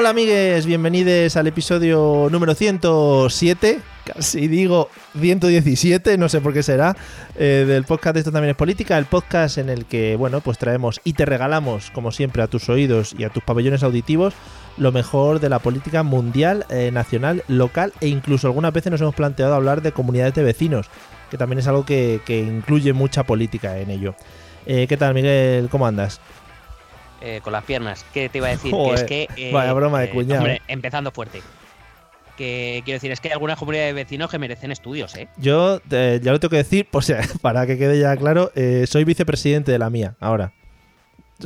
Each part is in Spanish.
Hola amigues, bienvenidos al episodio número 107, casi digo 117, no sé por qué será, eh, del podcast de Esto también es política, el podcast en el que, bueno, pues traemos y te regalamos, como siempre, a tus oídos y a tus pabellones auditivos lo mejor de la política mundial, eh, nacional, local e incluso algunas veces nos hemos planteado hablar de comunidades de vecinos, que también es algo que, incluye mucha política en ello. Eh, ¿Qué tal, Miguel? ¿Cómo andas? Eh, con las piernas. ¿Qué te iba a decir? que es que. Eh, vaya broma de eh, cuñado. empezando fuerte. Que quiero decir, es que hay algunas comunidades de vecinos que merecen estudios, ¿eh? Yo ya lo tengo que decir, pues para que quede ya claro, soy vicepresidente de la mía ahora.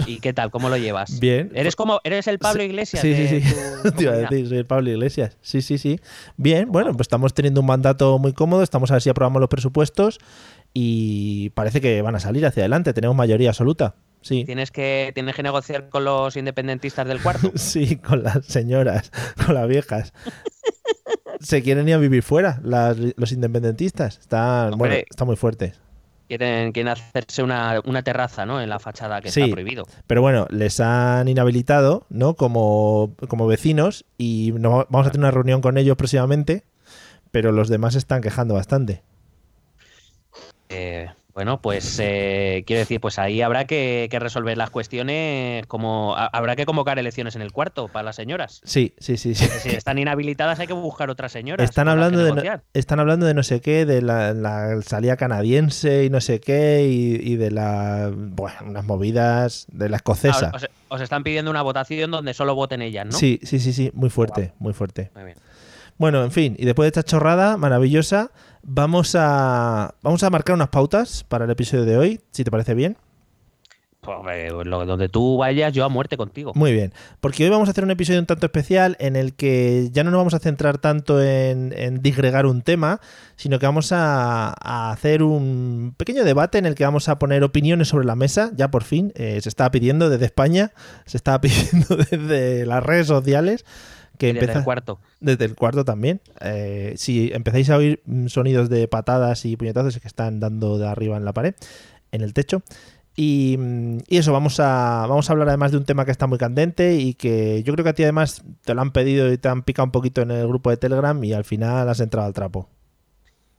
¿Y qué tal? ¿Cómo lo llevas? Bien. ¿Eres como eres el Pablo Iglesias? Sí, sí, sí. Te iba a decir, soy el Pablo Iglesias. Sí, sí, sí. Bien, bueno, pues estamos teniendo un mandato muy cómodo, estamos a ver si aprobamos los presupuestos y parece que van a salir hacia adelante, tenemos mayoría absoluta. Tienes que, tienes que negociar con los independentistas del cuarto. sí, con las señoras, con las viejas. Se quieren ir a vivir fuera, los independentistas. Están, bueno, está muy fuerte. Quieren, quieren hacerse una, terraza, ¿no? En la fachada que está prohibido. Pero bueno, les han inhabilitado, ¿no? Como, como vecinos y vamos a tener una reunión con ellos próximamente, pero los demás están quejando bastante. Eh, bueno, pues eh, quiero decir, pues ahí habrá que, resolver las cuestiones, como habrá que convocar elecciones en el cuarto para las señoras. Sí, sí, sí. sí. Si están inhabilitadas hay que buscar otras señoras. Están hablando de no, están hablando de no sé qué, de la, salida canadiense y no sé qué y, de la bueno, unas movidas de la escocesa. Os, están pidiendo una votación donde solo voten ellas, ¿no? Sí, sí, sí, sí, muy fuerte, muy fuerte. Muy bien. Bueno, en fin, y después de esta chorrada maravillosa, vamos a, vamos a marcar unas pautas para el episodio de hoy, si te parece bien. Pues, donde tú vayas, yo a muerte contigo. Muy bien, porque hoy vamos a hacer un episodio un tanto especial en el que ya no nos vamos a centrar tanto en, disgregar un tema, sino que vamos a, hacer un pequeño debate en el que vamos a poner opiniones sobre la mesa. Ya por fin, eh, se estaba pidiendo desde España, se estaba pidiendo desde las redes sociales que desde el cuarto. Desde el cuarto también. Eh, si empezáis a oír sonidos de patadas y puñetazos que están dando de arriba en la pared, en el techo. Y, eso, vamos a, vamos a hablar además de un tema que está muy candente y que yo creo que a ti además te lo han pedido y te han picado un poquito en el grupo de Telegram y al final has entrado al trapo.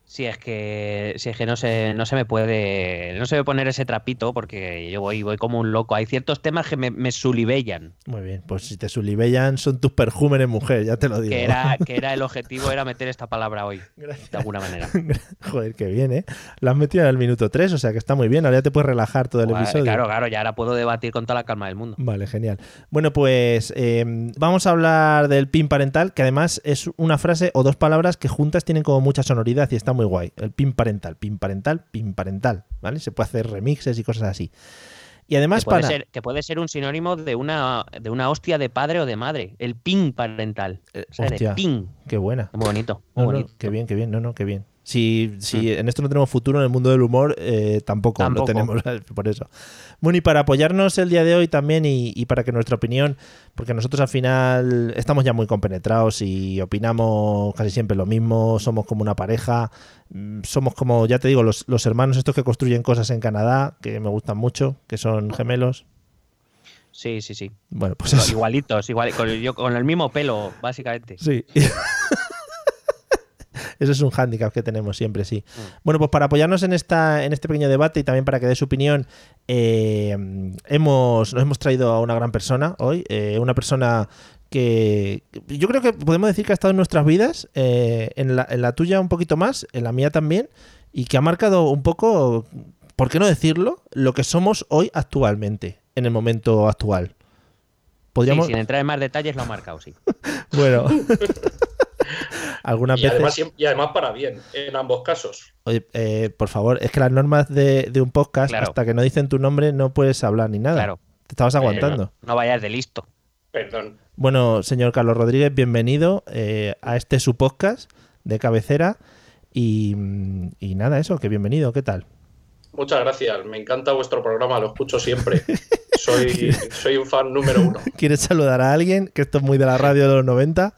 Sí, es que, si es que no se, no se me puede, no se me poner ese trapito porque yo voy, voy como un loco. Hay ciertos temas que me, me sulibellan. Muy bien, pues si te sulibellan son tus perjúmenes mujer, ya te lo digo. Que era, que era el objetivo, era meter esta palabra hoy, de alguna manera. Joder, qué bien, ¿eh? La has metido en el minuto 3, o sea que está muy bien, ahora ya te puedes relajar todo el episodio. Claro, claro, ya ahora puedo debatir con toda la calma del mundo. Vale, genial. Bueno, pues em, vamos a hablar del pin parental, que además es una frase o dos palabras que juntas tienen como mucha sonoridad y está muy guay. El pin parental, pin parental, pin parental, ¿vale? Se puede hacer remixes y cosas así. Y además que puede para... Ser, que puede ser un sinónimo de una, de una hostia de padre o de madre. El pin parental. Eh, hostia, pin. Qué buena. Muy bonito. Muy bonito. qué bien, qué bien. No, no, qué bien. Si, si en esto no tenemos futuro en el mundo del humor, eh, tampoco, lo tenemos por eso. Bueno, y para apoyarnos el día de hoy también y, para que nuestra opinión, porque nosotros al final estamos ya muy compenetrados y opinamos casi siempre lo mismo, somos como una pareja, mm, somos como, ya te digo, los, los hermanos estos que construyen cosas en Canadá, que me gustan mucho, que son gemelos. Sí, sí, sí. Bueno, pues Igualitos, igual, con, yo, con el mismo pelo, básicamente. Sí. Eso es un hándicap que tenemos siempre, sí. Bueno, pues para apoyarnos en, esta, en este pequeño debate y también para que dé su opinión, eh, hemos, nos hemos traído a una gran persona hoy, eh, una persona que yo creo que podemos decir que ha estado en nuestras vidas, eh, en, la, en la tuya un poquito más, en la mía también, y que ha marcado un poco, ¿por qué no decirlo?, lo que somos hoy actualmente, en el momento actual. ¿Podríamos... Sí, sin entrar en más detalles lo ha marcado, sí. bueno. Algunas y, veces... además, y además para bien, en ambos casos. Oye, eh, por favor, es que las normas de, de un podcast, Claro. hasta que no dicen tu nombre, no puedes hablar ni nada. Claro. Te estabas aguantando. No vayas de listo. Perdón. Bueno, señor Carlos Rodríguez, bienvenido eh, a este su podcast de cabecera. Y, y nada, eso, que bienvenido, ¿qué tal? Muchas gracias. Me encanta vuestro programa, lo escucho siempre. Soy, soy un fan número uno. ¿Quieres saludar a alguien? Que esto es muy de la radio de los 90.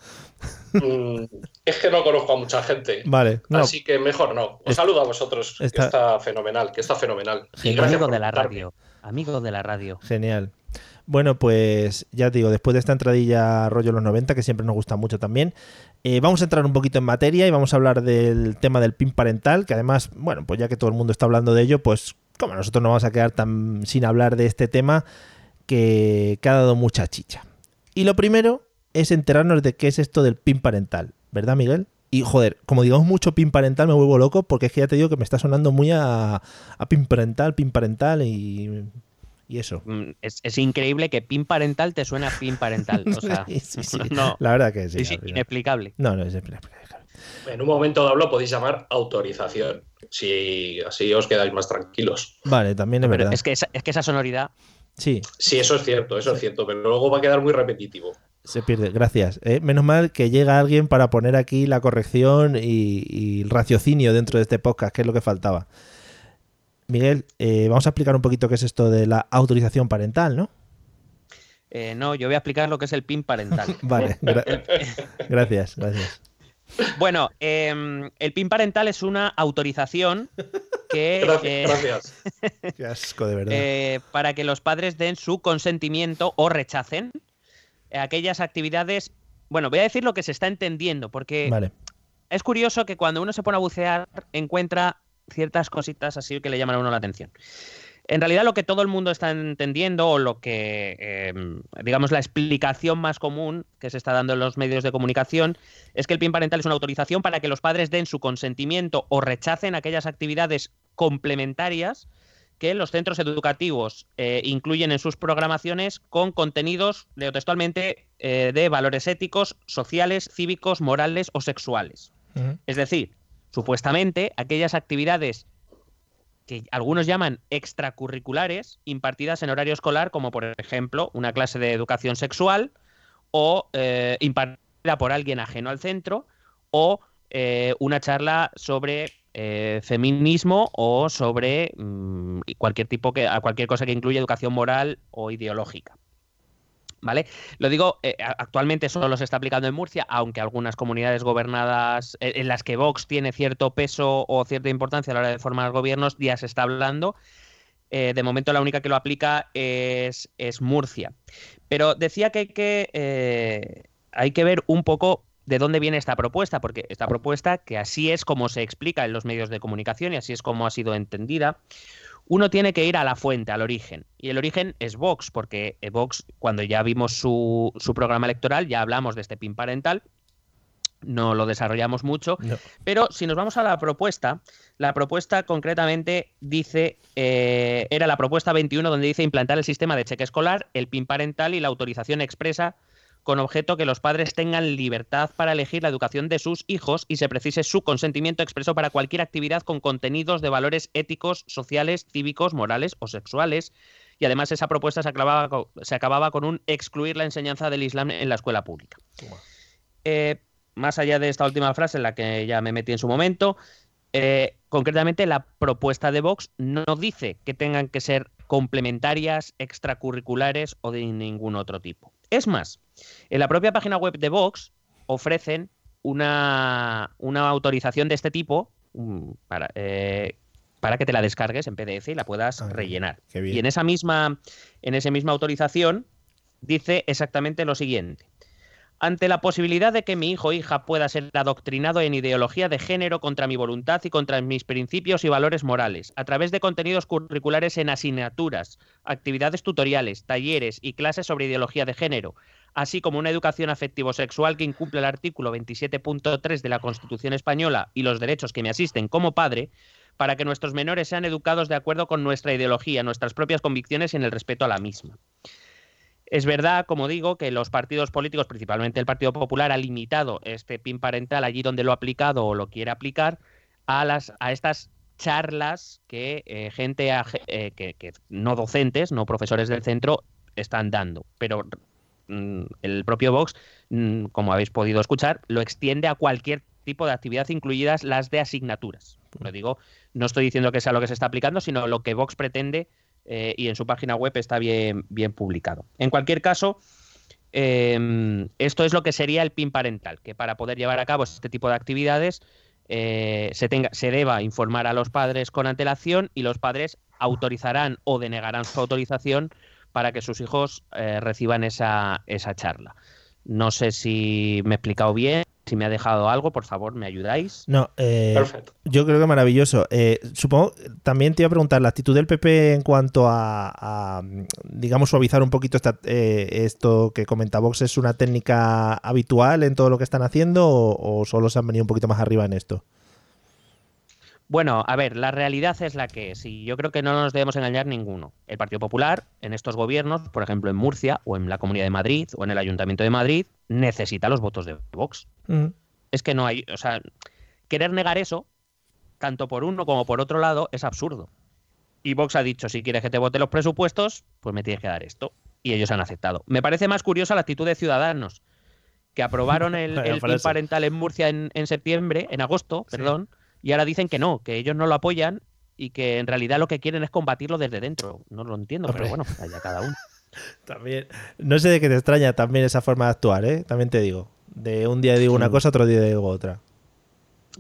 Mm, es que no conozco a mucha gente. Vale, no, Así que mejor no. Os saludo a vosotros, Está- que está fenomenal, que está fenomenal. Y Genial. gracias Amigo de la radio. Amigo de la radio. genial. Bueno, pues ya te digo, después de esta entradilla rollo los 90, que siempre nos gusta mucho también, eh, vamos a entrar un poquito en materia y vamos a hablar del tema del PIN parental, que además, bueno, pues ya que todo el mundo está hablando de ello, pues como nosotros no vamos a quedar tan sin hablar de este tema que, que ha dado mucha chicha. Y lo primero es enterarnos de qué es esto del PIN parental, ¿verdad, Miguel? Y joder, como digamos mucho PIN parental, me vuelvo loco porque es que ya te digo que me está sonando muy a, a PIN parental, PIN parental y, y eso. Mm, Es, es increíble que pin parental te suena a pin parental. O sea, Sí, sí, sí. no, La verdad que sí. es inexplicable. No, no, es inexplicable. En un momento dado lo podéis llamar autorización. Si así os quedáis más tranquilos. Vale, también es Pero verdad. es que, esa, es que esa sonoridad. Sí, Sí, eso es cierto, eso es cierto, pero luego va a quedar muy repetitivo. Se pierde. Gracias. Eh, menos mal que llega alguien para poner aquí la corrección y, y el raciocinio dentro de este podcast, que es lo que faltaba. Miguel, eh, vamos a explicar un poquito qué es esto de la autorización parental, ¿no? eh, no, yo voy a explicar lo que es el pin parental. Vale, gra- gracias, gracias. Bueno, em, el PIN parental es una autorización que Gracias, eh, gracias. Qué asco, de verdad. eh, para que los padres den su consentimiento o rechacen aquellas actividades. Bueno, voy a decir lo que se está entendiendo, porque vale. es curioso que cuando uno se pone a bucear encuentra ciertas cositas así que le llaman a uno la atención. En realidad lo que todo el mundo está entendiendo o lo que, eh, digamos, la explicación más común que se está dando en los medios de comunicación es que el PIN parental es una autorización para que los padres den su consentimiento o rechacen aquellas actividades complementarias que los centros educativos eh, incluyen en sus programaciones con contenidos, leo textualmente, eh, de valores éticos, sociales, cívicos, morales o sexuales. Es decir, supuestamente aquellas actividades que algunos llaman extracurriculares impartidas en horario escolar, como por ejemplo una clase de educación sexual o eh, impartida por alguien ajeno al centro o eh, una charla sobre eh, feminismo o sobre mm, cualquier tipo que a cualquier cosa que incluya educación moral o ideológica. ¿Vale? Lo digo, eh, actualmente solo se está aplicando en Murcia, aunque algunas comunidades gobernadas eh, en las que Vox tiene cierto peso o cierta importancia a la hora de formar gobiernos, ya se está hablando. De momento la única que lo aplica es, es Murcia. Pero decía que que, hay que ver un poco de dónde viene esta propuesta, porque esta propuesta, que así es como se explica en los medios de comunicación y así es como ha sido entendida, uno tiene que ir a la fuente, al origen. Y el origen es Vox, porque eh, Vox, cuando ya vimos su, su programa electoral, ya hablamos de este PIN parental, no lo desarrollamos mucho, No. pero si nos vamos a la propuesta, la propuesta concretamente dice, eh, era la propuesta 21 donde dice implantar el sistema de cheque escolar, el PIN parental y la autorización expresa con objeto que los padres tengan libertad para elegir la educación de sus hijos y se precise su consentimiento expreso para cualquier actividad con contenidos de valores éticos, sociales, cívicos, morales o sexuales. Y además esa propuesta se acababa, co- se acababa con un excluir la enseñanza del Islam en la escuela pública. Eh, más allá de esta última frase en la que ya me metí en su momento, eh, concretamente la propuesta de Vox no dice que tengan que ser complementarias, extracurriculares o de ningún otro tipo. Es más, en la propia página web de Vox ofrecen una, una autorización de este tipo mm, para, eh, para que te la descargues en PDF y la puedas Ah, rellenar. Y en esa misma, en esa misma autorización dice exactamente lo siguiente. Ante la posibilidad de que mi hijo o hija pueda ser adoctrinado en ideología de género contra mi voluntad y contra mis principios y valores morales, a través de contenidos curriculares en asignaturas, actividades tutoriales, talleres y clases sobre ideología de género, así como una educación afectivo-sexual que incumple el artículo 27.3 de la Constitución española y los derechos que me asisten como padre, para que nuestros menores sean educados de acuerdo con nuestra ideología, nuestras propias convicciones y en el respeto a la misma. Es verdad, como digo, que los partidos políticos, principalmente el Partido Popular, ha limitado este PIN parental allí donde lo ha aplicado o lo quiere aplicar a, las, a estas charlas que eh, gente eh, que, no docentes, no profesores del centro, están dando. Pero mm, el propio Vox, mm, como habéis podido escuchar, lo extiende a cualquier tipo de actividad, incluidas las de asignaturas. Lo digo, no estoy diciendo que sea lo que se está aplicando, sino lo que Vox pretende eh, y en su página web está bien, bien publicado. En cualquier caso, em, esto es lo que sería el PIN parental, que para poder llevar a cabo este tipo de actividades eh, se, tenga, se deba informar a los padres con antelación y los padres autorizarán o denegarán su autorización para que sus hijos eh, reciban esa, esa charla. No sé si me he explicado bien. Si me ha dejado algo, por favor, me ayudáis. No, eh, Perfecto. yo creo que maravilloso. Eh, supongo, también te iba a preguntar, la actitud del PP en cuanto a, digamos, suavizar un poquito eh, esto que comenta Vox, ¿es una técnica habitual en todo lo que están haciendo o, o solo se han venido un poquito más arriba en esto? Bueno, a ver, la realidad es la que es, y yo creo que no nos debemos engañar ninguno. El Partido Popular, en estos gobiernos, por ejemplo en Murcia, o en la Comunidad de Madrid, o en el Ayuntamiento de Madrid, necesita los votos de Vox. Mm. Es que no hay, o sea, querer negar eso, tanto por uno como por otro lado, es absurdo. Y Vox ha dicho, si quieres que te vote los presupuestos, pues me tienes que dar esto. Y ellos han aceptado. Me parece más curiosa la actitud de Ciudadanos, que aprobaron el, el parental en Murcia en, en, septiembre, en agosto, perdón y ahora dicen que no, que ellos no lo apoyan y que en realidad lo que quieren es combatirlo desde dentro. No lo entiendo, pero bueno, allá cada uno. También, no sé de qué te extraña también esa forma de actuar, ¿eh? También te digo. De un día digo una cosa, otro día digo otra.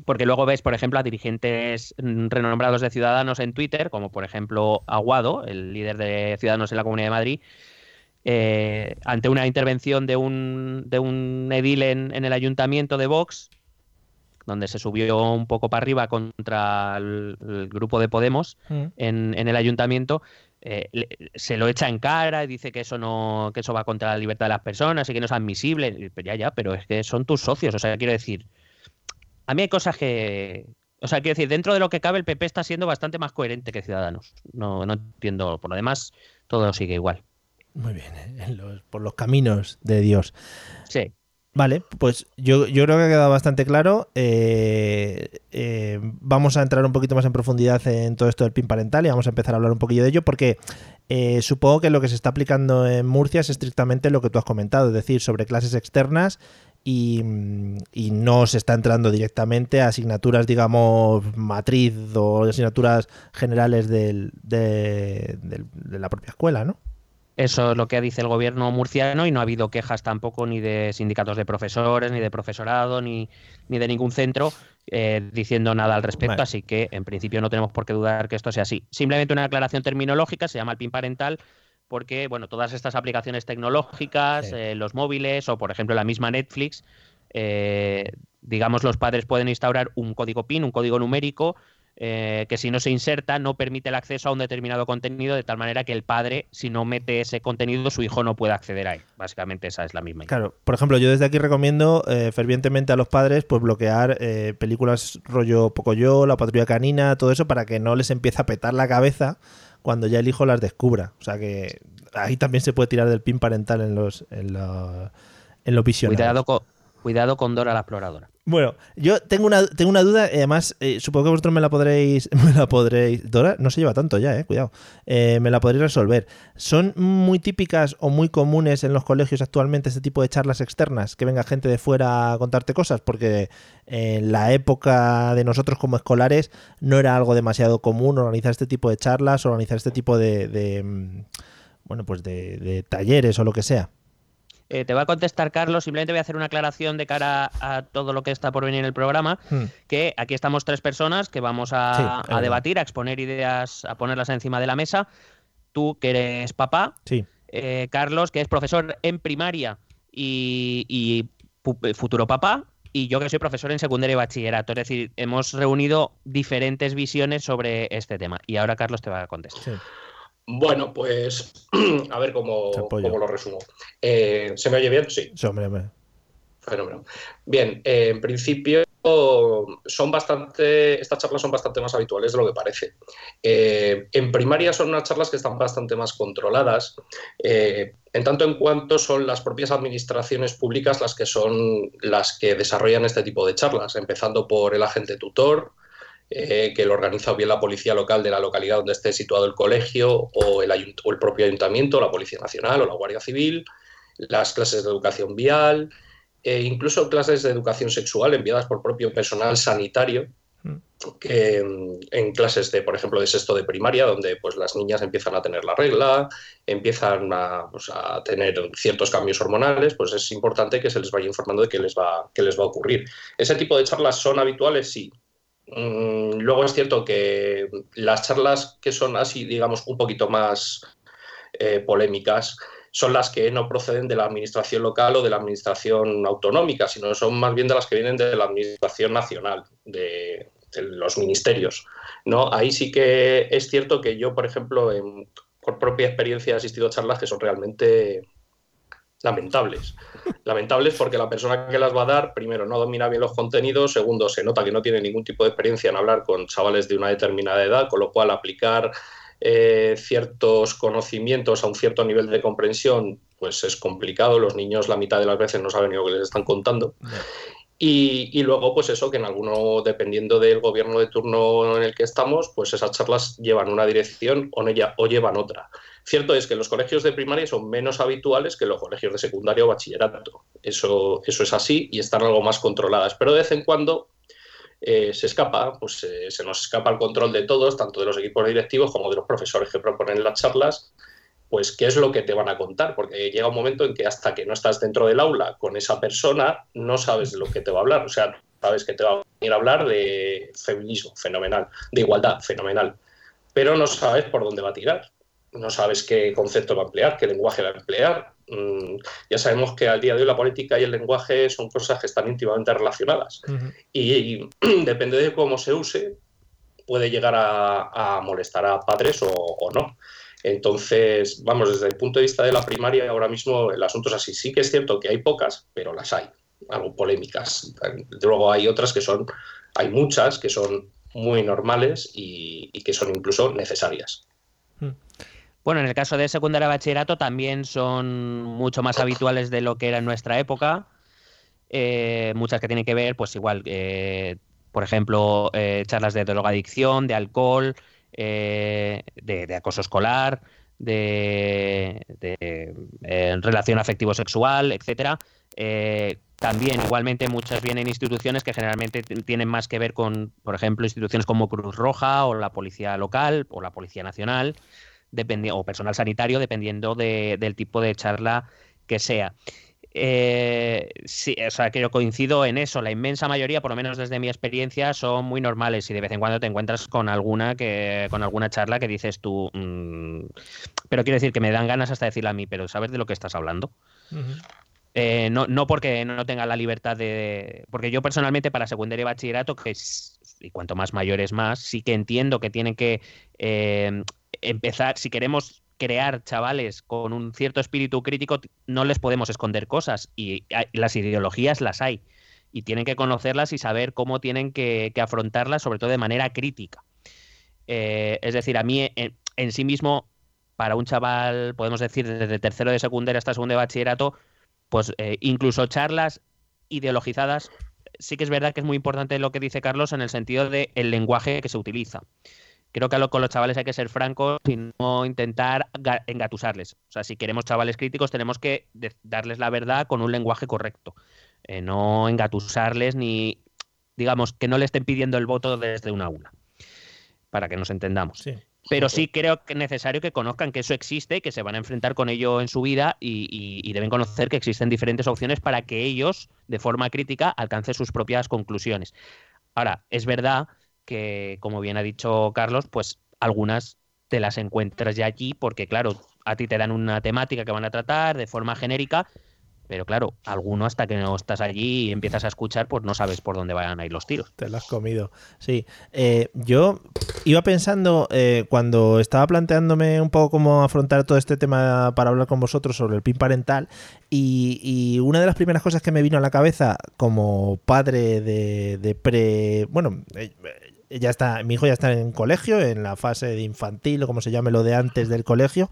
Porque luego ves, por ejemplo, a dirigentes renombrados de Ciudadanos en Twitter, como por ejemplo Aguado, el líder de Ciudadanos en la Comunidad de Madrid, eh, ante una intervención de un, de un edil en, en, el ayuntamiento de Vox, donde se subió un poco para arriba contra el, grupo de Podemos mm. en, el ayuntamiento, eh, se lo echa en cara y dice que eso no que eso va contra la libertad de las personas y que no es admisible. Ya, ya, pero es que son tus socios. O sea, quiero decir, a mí hay cosas que... O sea, quiero decir, dentro de lo que cabe, el PP está siendo bastante más coherente que Ciudadanos. No, no entiendo. Por lo demás, todo sigue igual. Muy bien, ¿eh? por los caminos de Dios. Sí. Vale, pues yo, yo, creo que ha quedado bastante claro. Eh, eh, vamos a entrar un poquito más en profundidad en todo esto del PIN parental y vamos a empezar a hablar un poquillo de ello porque eh, supongo que lo que se está aplicando en Murcia es estrictamente lo que tú has comentado, es decir, sobre clases externas y, no se está entrando directamente a asignaturas, digamos, matriz o asignaturas generales de la propia escuela, ¿no? Eso es lo que dice el gobierno murciano y no ha habido quejas tampoco ni de sindicatos de profesores, ni de profesorado, ni, ni de ningún centro eh, diciendo nada al respecto. Así que en principio no tenemos por qué dudar que esto sea así. Simplemente una aclaración terminológica, se llama el PIN parental porque bueno, todas estas aplicaciones tecnológicas, eh, los móviles o por ejemplo la misma Netflix, eh, digamos los padres pueden instaurar un código PIN, un código numérico eh, que si no se inserta no permite el acceso a un determinado contenido de tal manera que el padre, si no mete ese contenido, su hijo no puede acceder a él. Básicamente esa es la misma idea. Claro, por ejemplo, yo desde aquí recomiendo eh, fervientemente a los padres pues bloquear eh, películas rollo Pocoyo, La Patrulla Canina, todo eso para que no les empiece a petar la cabeza cuando ya el hijo las descubra. O sea que ahí también se puede tirar del pin parental en los en, en los visionarios. Cuidado con, cuidado con Dora la exploradora. Bueno, yo tengo una, tengo una duda, además, eh, supongo que vosotros me la podréis. Me la podréis. Dora no se lleva tanto ya, eh, cuidado. Eh, me la podréis resolver. ¿Son muy típicas o muy comunes en los colegios actualmente este tipo de charlas externas? Que venga gente de fuera a contarte cosas, porque en la época de nosotros como escolares no era algo demasiado común organizar este tipo de charlas, organizar este tipo de. Mm, bueno, pues de talleres o lo que sea. Eh, te va a contestar Carlos, simplemente voy a hacer una aclaración de cara a todo lo que está por venir en el programa, hmm. que aquí estamos tres personas que vamos a, debatir, a exponer ideas, a ponerlas encima de la mesa. Tú que eres papá, sí. Eh, Carlos que es profesor en primaria y, futuro papá, y yo que soy profesor en secundaria y bachillerato. Es decir, hemos reunido diferentes visiones sobre este tema. Y ahora Carlos te va a contestar. Bueno, pues a ver cómo, lo resumo. Eh, ¿Se me oye bien? Sí. Sí, hombre, Fenómeno. Bien, eh, en principio son bastante, estas charlas son bastante más habituales de lo que parece. Eh, en primaria son unas charlas que están bastante más controladas, en tanto en cuanto son las propias administraciones públicas las que son las que desarrollan este tipo de charlas, empezando por el agente tutor, eh, que lo organiza bien la policía local de la localidad donde esté situado el colegio o el, el propio ayuntamiento, la Policía Nacional o la Guardia Civil, las clases de educación vial, e incluso clases de educación sexual enviadas por propio personal sanitario, mm. que en clases de, por ejemplo, de sexto de primaria, donde pues las niñas empiezan a tener la regla, empiezan a, pues, a, tener ciertos cambios hormonales, pues es importante que se les vaya informando de qué les va, qué les va a ocurrir. Ese tipo de charlas son habituales, sí, Mm, luego es cierto que las charlas que son así, digamos, un poquito más eh, polémicas, son las que no proceden de la administración local o de la administración autonómica, sino son más bien de las que vienen de la administración nacional, de, los ministerios. ¿no? Ahí sí que es cierto que yo, por ejemplo, por propia experiencia he asistido a charlas que son realmente lamentables. Lamentables porque la persona que las va a dar, primero, no domina bien los contenidos, segundo, se nota que no tiene ningún tipo de experiencia en hablar con chavales de una determinada edad, con lo cual aplicar eh, ciertos conocimientos a un cierto nivel de comprensión, pues es complicado. Los niños la mitad de las veces no saben ni lo que les están contando. Y, luego, pues eso, que en alguno, dependiendo del gobierno de turno en el que estamos, pues esas charlas llevan una dirección o, o llevan otra. Cierto es que los colegios de primaria son menos habituales que los colegios de secundaria o bachillerato. Eso, eso es así y están algo más controladas. Pero de vez en cuando eh, se escapa, pues eh, se nos escapa el control de todos, tanto de los equipos directivos como de los profesores que proponen las charlas, pues qué es lo que te van a contar, porque llega un momento en que hasta que no estás dentro del aula con esa persona, no sabes lo que te va a hablar. O sea, sabes que te va a venir a hablar de feminismo, fenomenal, de igualdad, fenomenal, pero no sabes por dónde va a tirar no sabes qué concepto va a emplear, qué lenguaje va a emplear. Mm, ya sabemos que al día de hoy la política y el lenguaje son cosas que están íntimamente relacionadas. y, depende de cómo se use, puede llegar a, molestar a padres o, no. Entonces, vamos, desde el punto de vista de la primaria, ahora mismo el asunto es así. Sí que es cierto que hay pocas, pero las hay, algo polémicas. Luego hay otras que son, hay muchas que son muy normales y que son incluso necesarias. Bueno, en el caso de secundaria bachillerato también son mucho más habituales de lo que era en nuestra época. Eh, muchas que tienen que ver, pues igual, eh, por ejemplo, eh, charlas de drogadicción, de alcohol, de, acoso escolar, de, relación afectivo-sexual, etcétera. también, igualmente, muchas vienen instituciones que generalmente tienen más que ver con, por ejemplo, instituciones como Cruz Roja o la Policía Local o la Policía Nacional o personal sanitario, dependiendo del tipo de charla que sea. Eh, sí, o sea, que yo coincido en eso. La inmensa mayoría, por lo menos desde mi experiencia, son muy normales y de vez en cuando te encuentras con alguna que, con alguna charla que dices tú. Mm, pero quiero decir que me dan ganas hasta decirle a mí, pero ¿sabes de lo que estás hablando? Eh, no, no porque no tenga la libertad de. Porque yo personalmente para secundaria y bachillerato, que es, y cuanto más mayores más, sí que entiendo que tienen que eh, empezar, si queremos crear chavales con un cierto espíritu crítico, no les podemos esconder cosas y las ideologías las hay y tienen que conocerlas y saber cómo tienen que, afrontarlas, sobre todo de manera crítica. Eh, es decir, a mí en, sí mismo, para un chaval, podemos decir, desde tercero de secundaria hasta segundo de bachillerato, pues eh, incluso charlas ideologizadas, sí que es verdad que es muy importante lo que dice Carlos en el sentido del el lenguaje que se utiliza creo que con los chavales hay que ser francos y no intentar engatusarles. O sea, si queremos chavales críticos, tenemos que darles la verdad con un lenguaje correcto. Eh, no engatusarles ni, digamos, que no le estén pidiendo el voto desde una aula. Para que nos entendamos. Pero sí creo que es necesario que conozcan que eso existe, que se van a enfrentar con ello en su vida y, y deben conocer que existen diferentes opciones para que ellos, de forma crítica, alcancen sus propias conclusiones. Ahora, es verdad que, como bien ha dicho Carlos, pues algunas te las encuentras ya allí porque, claro, a ti te dan una temática que van a tratar de forma genérica, Pero claro, alguno hasta que no estás allí y empiezas a escuchar, pues no sabes por dónde vayan a ir los tiros. Te lo has comido. Sí. Eh, yo iba pensando, eh, cuando estaba planteándome un poco cómo afrontar todo este tema para hablar con vosotros sobre el PIN parental, y, una de las primeras cosas que me vino a la cabeza como padre de, de pre. Bueno, eh, ya está, mi hijo ya está en colegio, en la fase de infantil o como se llame lo de antes del colegio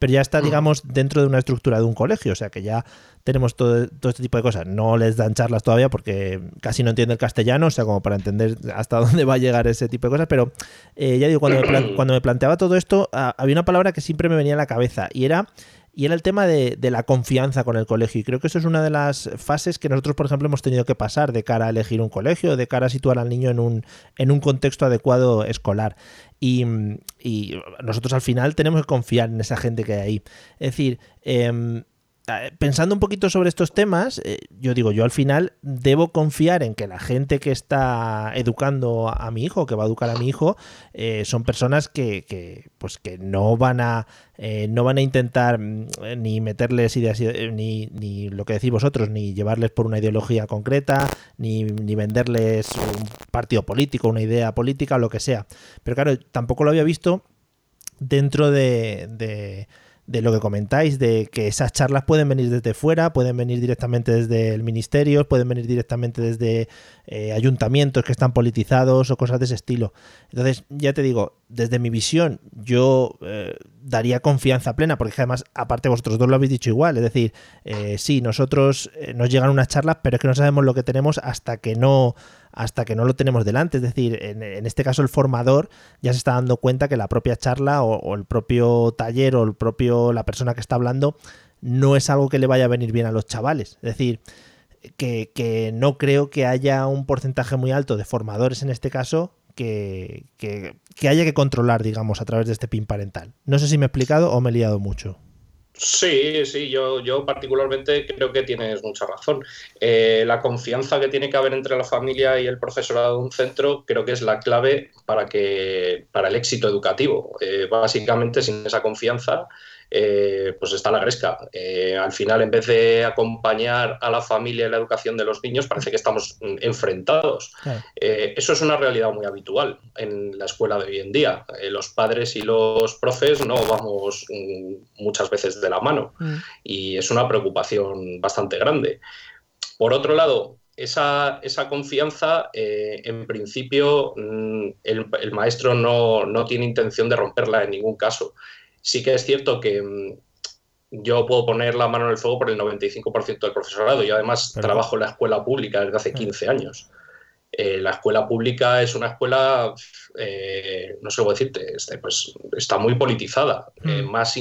pero ya está, digamos, dentro de una estructura de un colegio, o sea que ya tenemos todo, este tipo de cosas. No les dan charlas todavía porque casi no entiende el castellano, o sea, como para entender hasta dónde va a llegar ese tipo de cosas, pero eh, ya digo, cuando me, cuando me planteaba todo esto, había una palabra que siempre me venía a la cabeza y era y era el tema de, la confianza con el colegio. Y creo que eso es una de las fases que nosotros, por ejemplo, hemos tenido que pasar de cara a elegir un colegio, de cara a situar al niño en un, en un contexto adecuado escolar. Y, nosotros al final tenemos que confiar en esa gente que hay ahí. Es decir, em, pensando un poquito sobre estos temas, eh, yo digo, yo al final debo confiar en que la gente que está educando a mi hijo, que va a educar a mi hijo, eh, son personas que, pues que no van a no van a intentar mm, ni meterles ideas ni, ni, lo que decís vosotros, ni llevarles por una ideología concreta, ni, ni venderles un partido político, una idea política, o lo que sea. Pero claro, tampoco lo había visto dentro de de lo que comentáis, de que esas charlas pueden venir desde fuera, pueden venir directamente desde el ministerio, pueden venir directamente desde eh, ayuntamientos que están politizados o cosas de ese estilo. Entonces, ya te digo, desde mi visión, yo eh, daría confianza plena, porque además, aparte vosotros dos lo habéis dicho igual, es decir, eh, sí, nosotros nos llegan unas charlas, pero es que no sabemos lo que tenemos hasta que no hasta que no lo tenemos delante. Es decir, en, este caso el formador ya se está dando cuenta que la propia charla o, el propio taller o el propio la persona que está hablando no es algo que le vaya a venir bien a los chavales. Es decir, que, no creo que haya un porcentaje muy alto de formadores en este caso que, que, que, haya que controlar, digamos, a través de este PIN parental. No sé si me he explicado o me he liado mucho. Sí, sí, yo, yo particularmente creo que tienes mucha razón. Eh, la confianza que tiene que haber entre la familia y el profesorado de un centro creo que es la clave para, que, para el éxito educativo. Eh, básicamente, sin esa confianza, eh, pues está la gresca. Eh, al final, en vez de acompañar a la familia en la educación de los niños, parece que estamos mm, enfrentados. Eh, eso es una realidad muy habitual en la escuela de hoy en día. los padres y los profes no vamos mm, muchas veces de la mano mm. y es una preocupación bastante grande. Por otro lado, esa, confianza, en principio, el, maestro no, no, tiene intención de romperla en ningún caso. Sí que es cierto que mm, yo puedo poner la mano en el fuego por el 95% del profesorado. y además trabajo en la escuela pública desde hace 15 años. Eh, la escuela pública es una escuela, eh, no sé cómo decirte, este, pues, está muy politizada. Eh, mm. más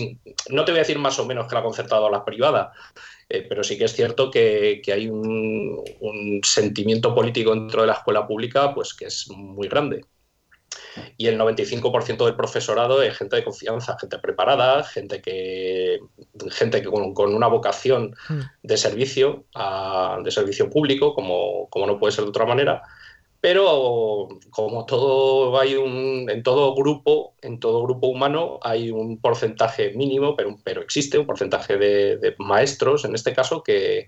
no te voy a decir más o menos que la concertada o la privada, pero sí que es cierto que, hay un, un, sentimiento político dentro de la escuela pública pues, que es muy grande y el 95% del profesorado es gente de confianza, gente preparada, gente que, gente que con, una vocación hmm. de servicio, de servicio público, como, como no puede ser de otra manera, pero como todo hay un, en todo grupo, en todo grupo humano hay un porcentaje mínimo, pero, pero existe un porcentaje de, de maestros, en este caso, que,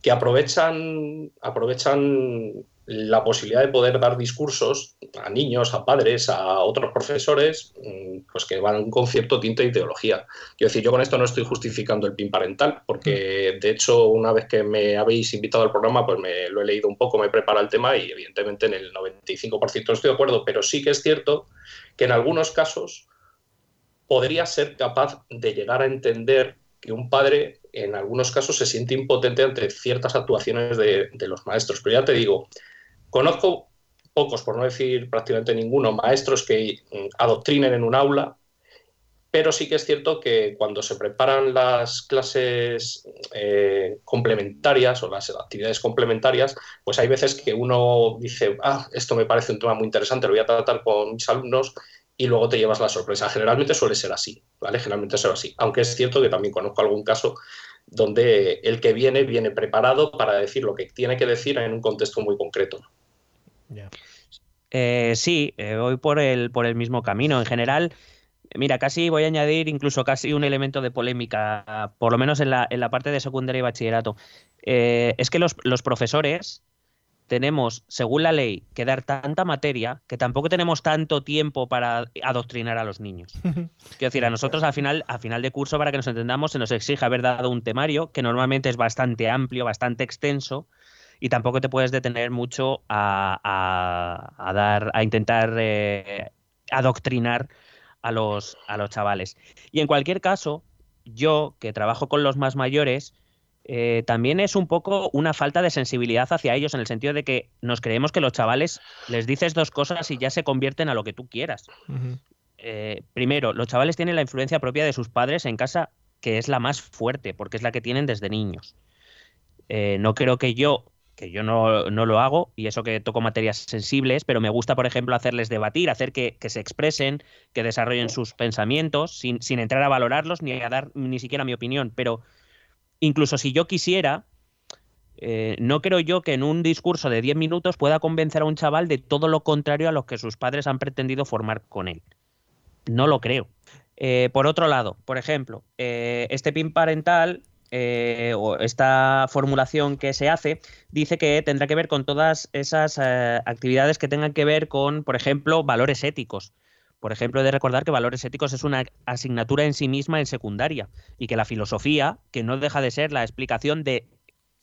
que aprovechan, aprovechan la posibilidad de poder dar discursos a niños, a padres, a otros profesores, mm, pues que van con cierto tinte de ideología. Quiero decir, yo con esto no estoy justificando el PIN parental, porque mm. de hecho, una vez que me habéis invitado al programa, pues me lo he leído un poco, me he preparado el tema y evidentemente en el 95% estoy de acuerdo, pero sí que es cierto que en algunos casos podría ser capaz de llegar a entender que un padre en algunos casos se siente impotente ante ciertas actuaciones de, de los maestros. Pero ya te digo, Conozco pocos, por no decir prácticamente ninguno, maestros que mm, adoctrinen en un aula, pero sí que es cierto que cuando se preparan las clases eh, complementarias o las actividades complementarias, pues hay veces que uno dice, ah, esto me parece un tema muy interesante, lo voy a tratar con mis alumnos y luego te llevas la sorpresa. Generalmente suele ser así, ¿vale? Generalmente suele ser así. Aunque es cierto que también conozco algún caso donde el que viene viene preparado para decir lo que tiene que decir en un contexto muy concreto. Eh, sí, eh, voy por el, por el mismo camino. En general, Mira, casi voy a añadir incluso casi un elemento de polémica, por lo menos en la, en la parte de secundaria y bachillerato. Eh, es que los, los profesores tenemos, según la ley, que dar tanta materia que tampoco tenemos tanto tiempo para adoctrinar a los niños. Quiero decir, a nosotros al final, a final de curso, para que nos entendamos, se nos exige haber dado un temario que normalmente es bastante amplio, bastante extenso, y tampoco te puedes detener mucho a, dar, a intentar eh, adoctrinar a los, a los chavales. Y en cualquier caso, yo, que trabajo con los más mayores, eh, también es un poco una falta de sensibilidad hacia ellos, en el sentido de que nos creemos que los chavales les dices dos cosas y ya se convierten a lo que tú quieras. Eh, primero, los chavales tienen la influencia propia de sus padres en casa, que es la más fuerte, porque es la que tienen desde niños. no creo que yo que yo no, lo hago, y eso que toco materias sensibles, pero me gusta, por ejemplo, hacerles debatir, hacer que, se expresen, que desarrollen sus pensamientos, sin, entrar a valorarlos ni a dar ni siquiera mi opinión. Pero incluso si yo quisiera, eh, no creo yo que en un discurso de 10 minutos pueda convencer a un chaval de todo lo contrario a lo que sus padres han pretendido formar con él. No lo creo. Eh, por otro lado, por ejemplo, eh, este PIN parental eh, o esta formulación que se hace dice que tendrá que ver con todas esas eh, actividades que tengan que ver con, por ejemplo, valores éticos. Por ejemplo, he de recordar que valores éticos es una asignatura en sí misma en secundaria y que la filosofía, que no deja de ser la explicación de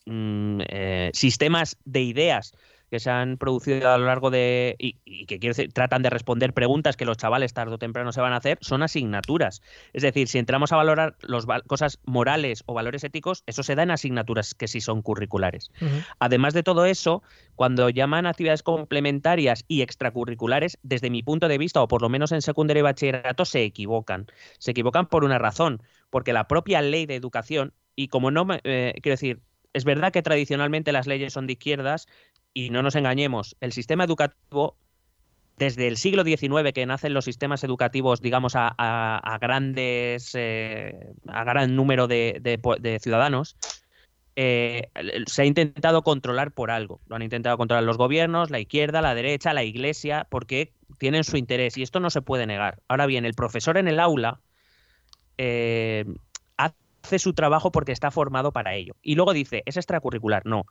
mm, eh, sistemas de ideas que se han producido a lo largo de. y, que quiero decir, tratan de responder preguntas que los chavales tarde o temprano se van a hacer, son asignaturas. Es decir, si entramos a valorar las cosas morales o valores éticos, eso se da en asignaturas que sí son curriculares. Además de todo eso, cuando llaman actividades complementarias y extracurriculares, desde mi punto de vista, o por lo menos en secundaria y bachillerato, se equivocan. Se equivocan por una razón, porque la propia ley de educación, y como no, eh, quiero decir, es verdad que tradicionalmente las leyes son de izquierdas, y no nos engañemos, el sistema educativo, desde el siglo XIX que nacen los sistemas educativos, digamos, a, grandes, eh, a gran número de, ciudadanos, eh, se ha intentado controlar por algo. Lo han intentado controlar los gobiernos, la izquierda, la derecha, la iglesia, porque tienen su interés y esto no se puede negar. Ahora bien, el profesor en el aula eh, hace su trabajo porque está formado para ello. Y luego dice, es extracurricular. No,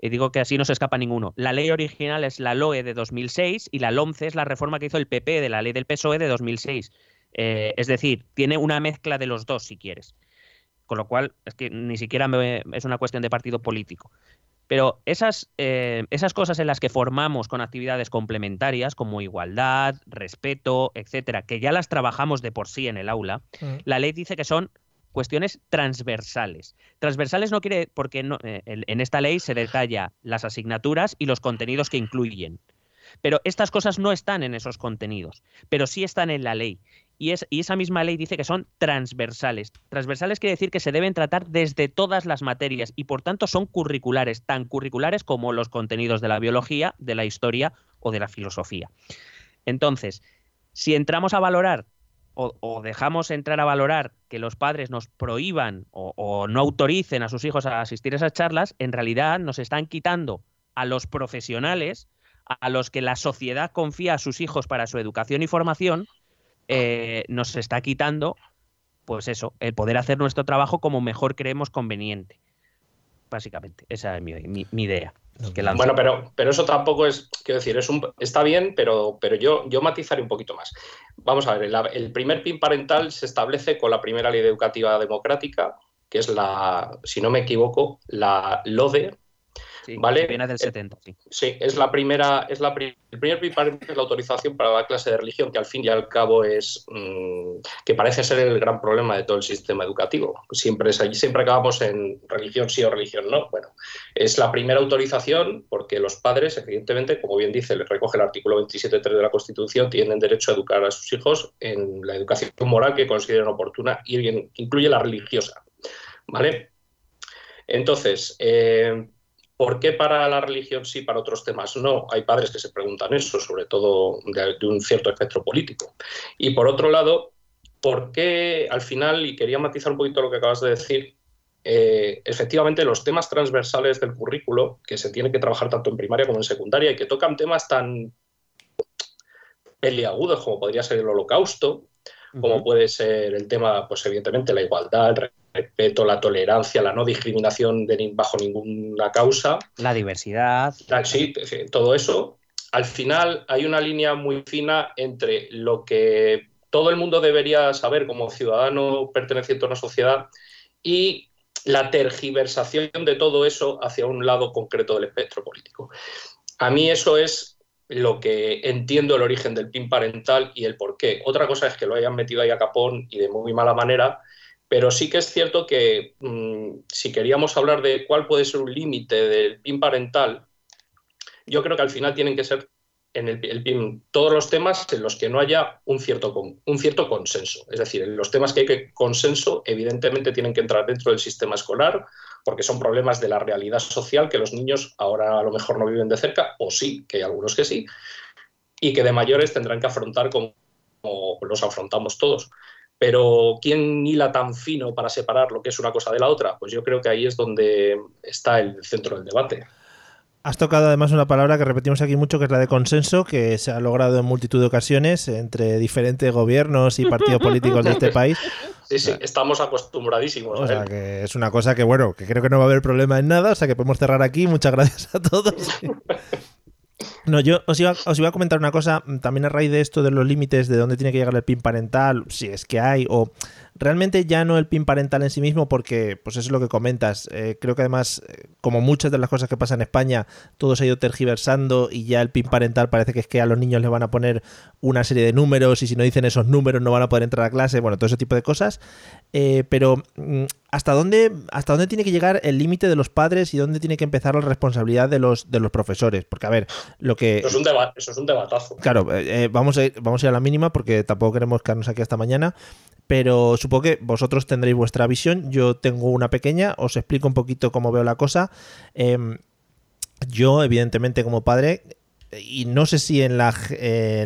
y digo que así no se escapa ninguno. La ley original es la LOE de 2006 y la LOMCE es la reforma que hizo el PP de la ley del PSOE de 2006. Eh, es decir, tiene una mezcla de los dos, si quieres. Con lo cual, es que ni siquiera es una cuestión de partido político. Pero esas, eh, esas cosas en las que formamos con actividades complementarias como igualdad, respeto, etcétera, que ya las trabajamos de por sí en el aula, mm. la ley dice que son cuestiones transversales. Transversales no quiere, porque eh, en esta ley se detalla las asignaturas y los contenidos que incluyen. Pero estas cosas no están en esos contenidos, pero sí están en la ley. Y, es, y, esa misma ley dice que son transversales. Transversales quiere decir que se deben tratar desde todas las materias y por tanto son curriculares, tan curriculares como los contenidos de la biología, de la historia o de la filosofía. Entonces, si entramos a valorar o, dejamos entrar a valorar que los padres nos prohíban o, no autoricen a sus hijos a asistir a esas charlas, en realidad nos están quitando a los profesionales, a los que la sociedad confía a sus hijos para su educación y formación, eh, nos está quitando, pues eso, el poder hacer nuestro trabajo como mejor creemos conveniente. Básicamente, esa es mi idea. Bueno, pero, pero eso tampoco es, quiero decir, es un, está bien, pero, pero yo, yo matizaré un poquito más. Vamos a ver, el, primer PIN parental se establece con la primera ley educativa democrática, que es la, si no me equivoco, la LODE, ¿vale? Viene del 70, sí. Sí, es la primera, es la el primer es la autorización para la clase de religión, que al fin y al cabo es mm, que parece ser el gran problema de todo el sistema educativo. Siempre, siempre acabamos en religión sí o religión no. Bueno, es la primera autorización porque los padres, evidentemente, como bien dice, le recoge el artículo 27.3 de la Constitución, tienen derecho a educar a sus hijos en la educación moral que consideren oportuna y incluye la religiosa. ¿Vale? Entonces, eh, ¿Por qué para la religión sí, para otros temas no? Hay padres que se preguntan eso, sobre todo de, un cierto espectro político. Y por otro lado, ¿por qué al final, y quería matizar un poquito lo que acabas de decir, eh, efectivamente los temas transversales del currículo, que se tiene que trabajar tanto en primaria como en secundaria y que tocan temas tan peliagudos como podría ser el holocausto, como puede ser el tema, pues evidentemente, la igualdad, el respeto, la tolerancia, la no discriminación de, bajo ninguna causa. La diversidad. Sí, todo eso. Al final hay una línea muy fina entre lo que todo el mundo debería saber como ciudadano perteneciente a una sociedad y la tergiversación de todo eso hacia un lado concreto del espectro político. A mí eso es lo que entiendo el origen del PIN parental y el por qué. Otra cosa es que lo hayan metido ahí a capón y de muy mala manera, pero sí que es cierto que mm, si queríamos hablar de cuál puede ser un límite del PIN parental, yo creo que al final tienen que ser en el, PIN todos los temas en los que no haya un cierto, un cierto consenso. Es decir, en los temas que hay que consenso, evidentemente tienen que entrar dentro del sistema escolar, porque son problemas de la realidad social que los niños ahora a lo mejor no viven de cerca, o sí, que hay algunos que sí, y que de mayores tendrán que afrontar como, los afrontamos todos. Pero ¿quién hila tan fino para separar lo que es una cosa de la otra? Pues yo creo que ahí es donde está el centro del debate. Has tocado además una palabra que repetimos aquí mucho, que es la de consenso, que se ha logrado en multitud de ocasiones entre diferentes gobiernos y partidos políticos de este país. Sí, sí, estamos acostumbradísimos. O sea, que es una cosa que, bueno, que creo que no va a haber problema en nada, o sea que podemos cerrar aquí. Muchas gracias a todos. No, yo os iba, a comentar una cosa, también a raíz de esto de los límites de dónde tiene que llegar el PIN parental, si es que hay, o realmente ya no el PIN parental en sí mismo, porque pues eso es lo que comentas. Eh, creo que además, eh, como muchas de las cosas que pasan en España, todo se ha ido tergiversando y ya el PIN parental parece que es que a los niños les van a poner una serie de números y si no dicen esos números no van a poder entrar a clase, bueno, todo ese tipo de cosas. Eh, pero mm, ¿hasta dónde, ¿hasta dónde tiene que llegar el límite de los padres y dónde tiene que empezar la responsabilidad de los, de los profesores? Porque, a ver, lo que... Eso es un, debate, eso es un debatazo. Claro, vamos, a ir, vamos a ir a la mínima porque tampoco queremos quedarnos aquí hasta mañana pero supongo que vosotros tendréis vuestra visión. Yo tengo una pequeña, os explico un poquito cómo veo la cosa. Em, yo, evidentemente, como padre, y no sé si en la,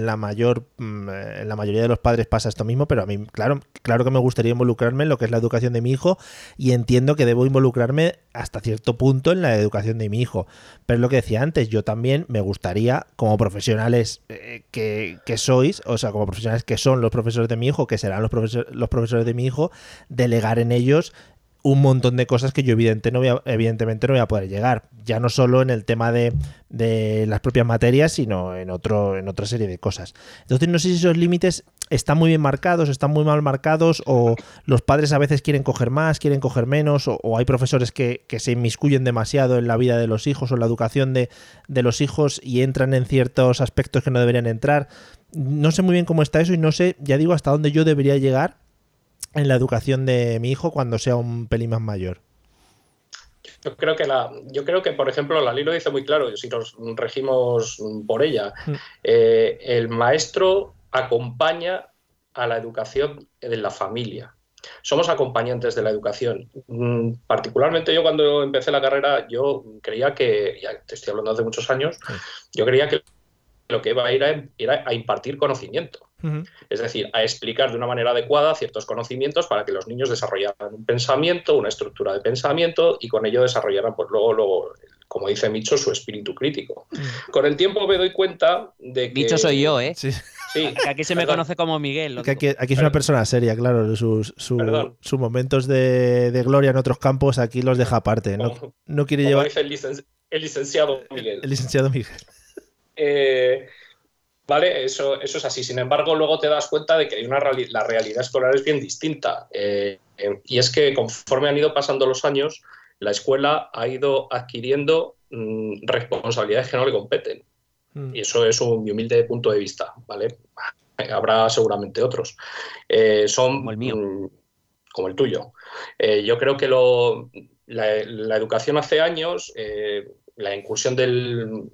la mayor mm, en la mayoría de los padres pasa esto mismo, pero a mí, claro, claro que me gustaría involucrarme en lo que es la educación de mi hijo y entiendo que debo involucrarme hasta cierto punto en la educación de mi hijo. Pero es lo que decía antes, yo también me gustaría, como profesionales eh, que, que, sois, o sea, como profesionales que son los profesores de mi hijo, que serán los, los profesores de mi hijo, delegar en ellos un montón de cosas que yo evidentemente no voy a poder llegar. Ya no solo en el tema de, de, las propias materias, sino en, otro, en otra serie de cosas. Entonces no sé si esos límites están muy bien marcados, están muy mal marcados, o los padres a veces quieren coger más, quieren coger menos, o, hay profesores que, que, se inmiscuyen demasiado en la vida de los hijos o en la educación de, de los hijos y entran en ciertos aspectos que no deberían entrar. No sé muy bien cómo está eso y no sé, ya digo, hasta dónde yo debería llegar en la educación de mi hijo cuando sea un pelín más mayor? Yo creo que la, yo creo que, por ejemplo, la ley lo dice muy claro, si nos regimos por ella, mm. eh, el maestro acompaña a la educación de la familia. Somos acompañantes de la educación. Mm, particularmente yo cuando empecé la carrera, yo creía que, ya te estoy hablando hace muchos años, yo creía que lo que iba a ir era a impartir conocimiento. Es decir, a explicar de una manera adecuada ciertos conocimientos para que los niños desarrollaran un pensamiento, una estructura de pensamiento y con ello desarrollaran, pues luego, luego como dice Micho, su espíritu crítico. Con el tiempo me doy cuenta de que. Micho soy yo, ¿eh? Sí. aquí se me conoce como Miguel. aquí, es una persona seria, claro. Sus, momentos de, gloria en otros campos aquí los deja aparte. No, no quiere llevar. Dice el, el, licenciado Miguel. El licenciado Miguel. Eh, ¿Vale? Eso, eso es así. Sin embargo, luego te das cuenta de que hay una la realidad escolar es bien distinta. Eh, eh, y es que conforme han ido pasando los años, la escuela ha ido adquiriendo mm, responsabilidades que no le competen. Mm. Y eso es un, mi humilde punto de vista, ¿vale? Habrá seguramente otros. Eh, son como el mío. Mm, como el tuyo. yo creo que lo, la, la, educación hace años la incursión de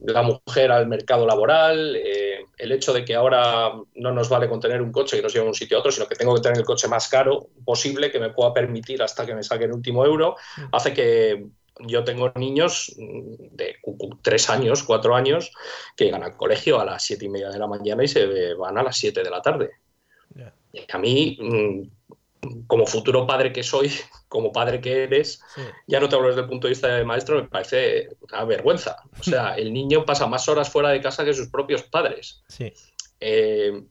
la mujer al mercado laboral, eh, el hecho de que ahora no nos vale con tener un coche que nos lleve de un sitio a otro, sino que tengo que tener el coche más caro posible, que me pueda permitir hasta que me saque el último euro, mm. hace que yo tengo niños de tres años, cuatro años, que llegan al colegio a las siete y media de la mañana y se van a las siete de la tarde. Y a mí, mm, como futuro padre que soy, como padre que eres, ya no te hablo desde el punto de vista de maestro, me parece una vergüenza. O sea, el niño pasa más horas fuera de casa que sus propios padres. Sí. Eh,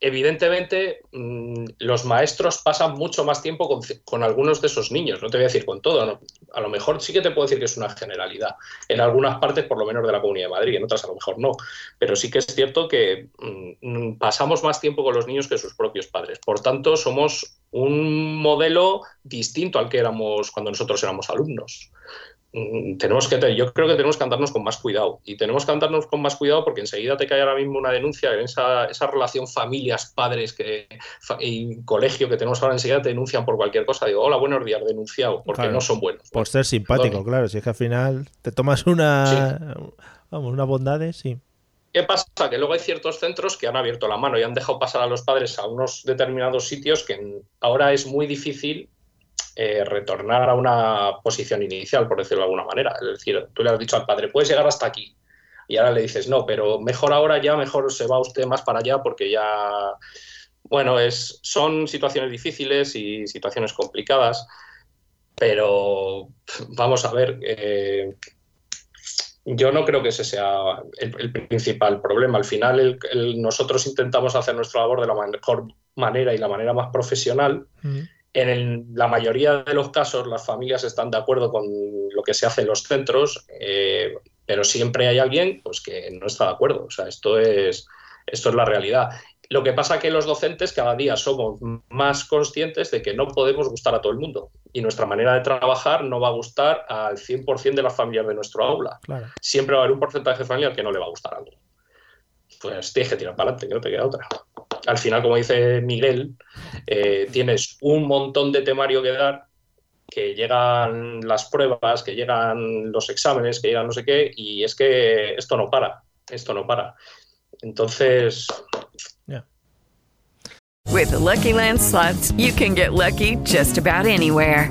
evidentemente mm, los maestros pasan mucho más tiempo con, algunos de esos niños, no te voy a decir con todo, a lo mejor sí que te puedo decir que es una generalidad, en algunas partes por lo menos de la Comunidad de Madrid, en otras a lo mejor no, pero sí que es cierto que mm, pasamos más tiempo con los niños que sus propios padres, por tanto somos un modelo distinto al que éramos cuando nosotros éramos alumnos. Mm, tenemos que yo creo que tenemos que andarnos con más cuidado. Y tenemos que andarnos con más cuidado porque enseguida te cae ahora mismo una denuncia en esa, esa relación familias padres que y colegio que tenemos ahora enseguida te denuncian por cualquier cosa. Digo hola buenos días denunciado porque no son buenos. Por ser simpático claro si es que al final te tomas una vamos una bondades sí. ¿Qué pasa? Que luego hay ciertos centros que han abierto la mano y han dejado pasar a los padres a unos determinados sitios que ahora es muy difícil eh, retornar a una posición inicial, por decirlo de alguna manera. Es decir, tú le has dicho al padre, puedes llegar hasta aquí. Y ahora le dices, no, pero mejor ahora ya, mejor se va usted más para allá porque ya... Bueno, es, son situaciones difíciles y situaciones complicadas, pero vamos a ver, eh, yo no creo que ese sea el, principal problema. Al final, nosotros intentamos hacer nuestra labor de la mejor manera y la manera más profesional. Mm. En la mayoría de los casos las familias están de acuerdo con lo que se hace en los centros, eh, pero siempre hay alguien pues, que no está de acuerdo. O sea, esto es, esto es la realidad. Lo que pasa es que los docentes cada día somos más conscientes de que no podemos gustar a todo el mundo y nuestra manera de trabajar no va a gustar al 100% de las familias de nuestro aula. Siempre va a haber un porcentaje familiar que no le va a gustar algo. Pues tienes que tirar para adelante, que no te queda otra al final, como dice Miguel, eh, tienes un montón de temario que dar, que llegan las pruebas, que llegan los exámenes, que llegan no sé qué, y es que esto no para, esto no para. Entonces... With Lucky Land slots, you can get lucky just about anywhere.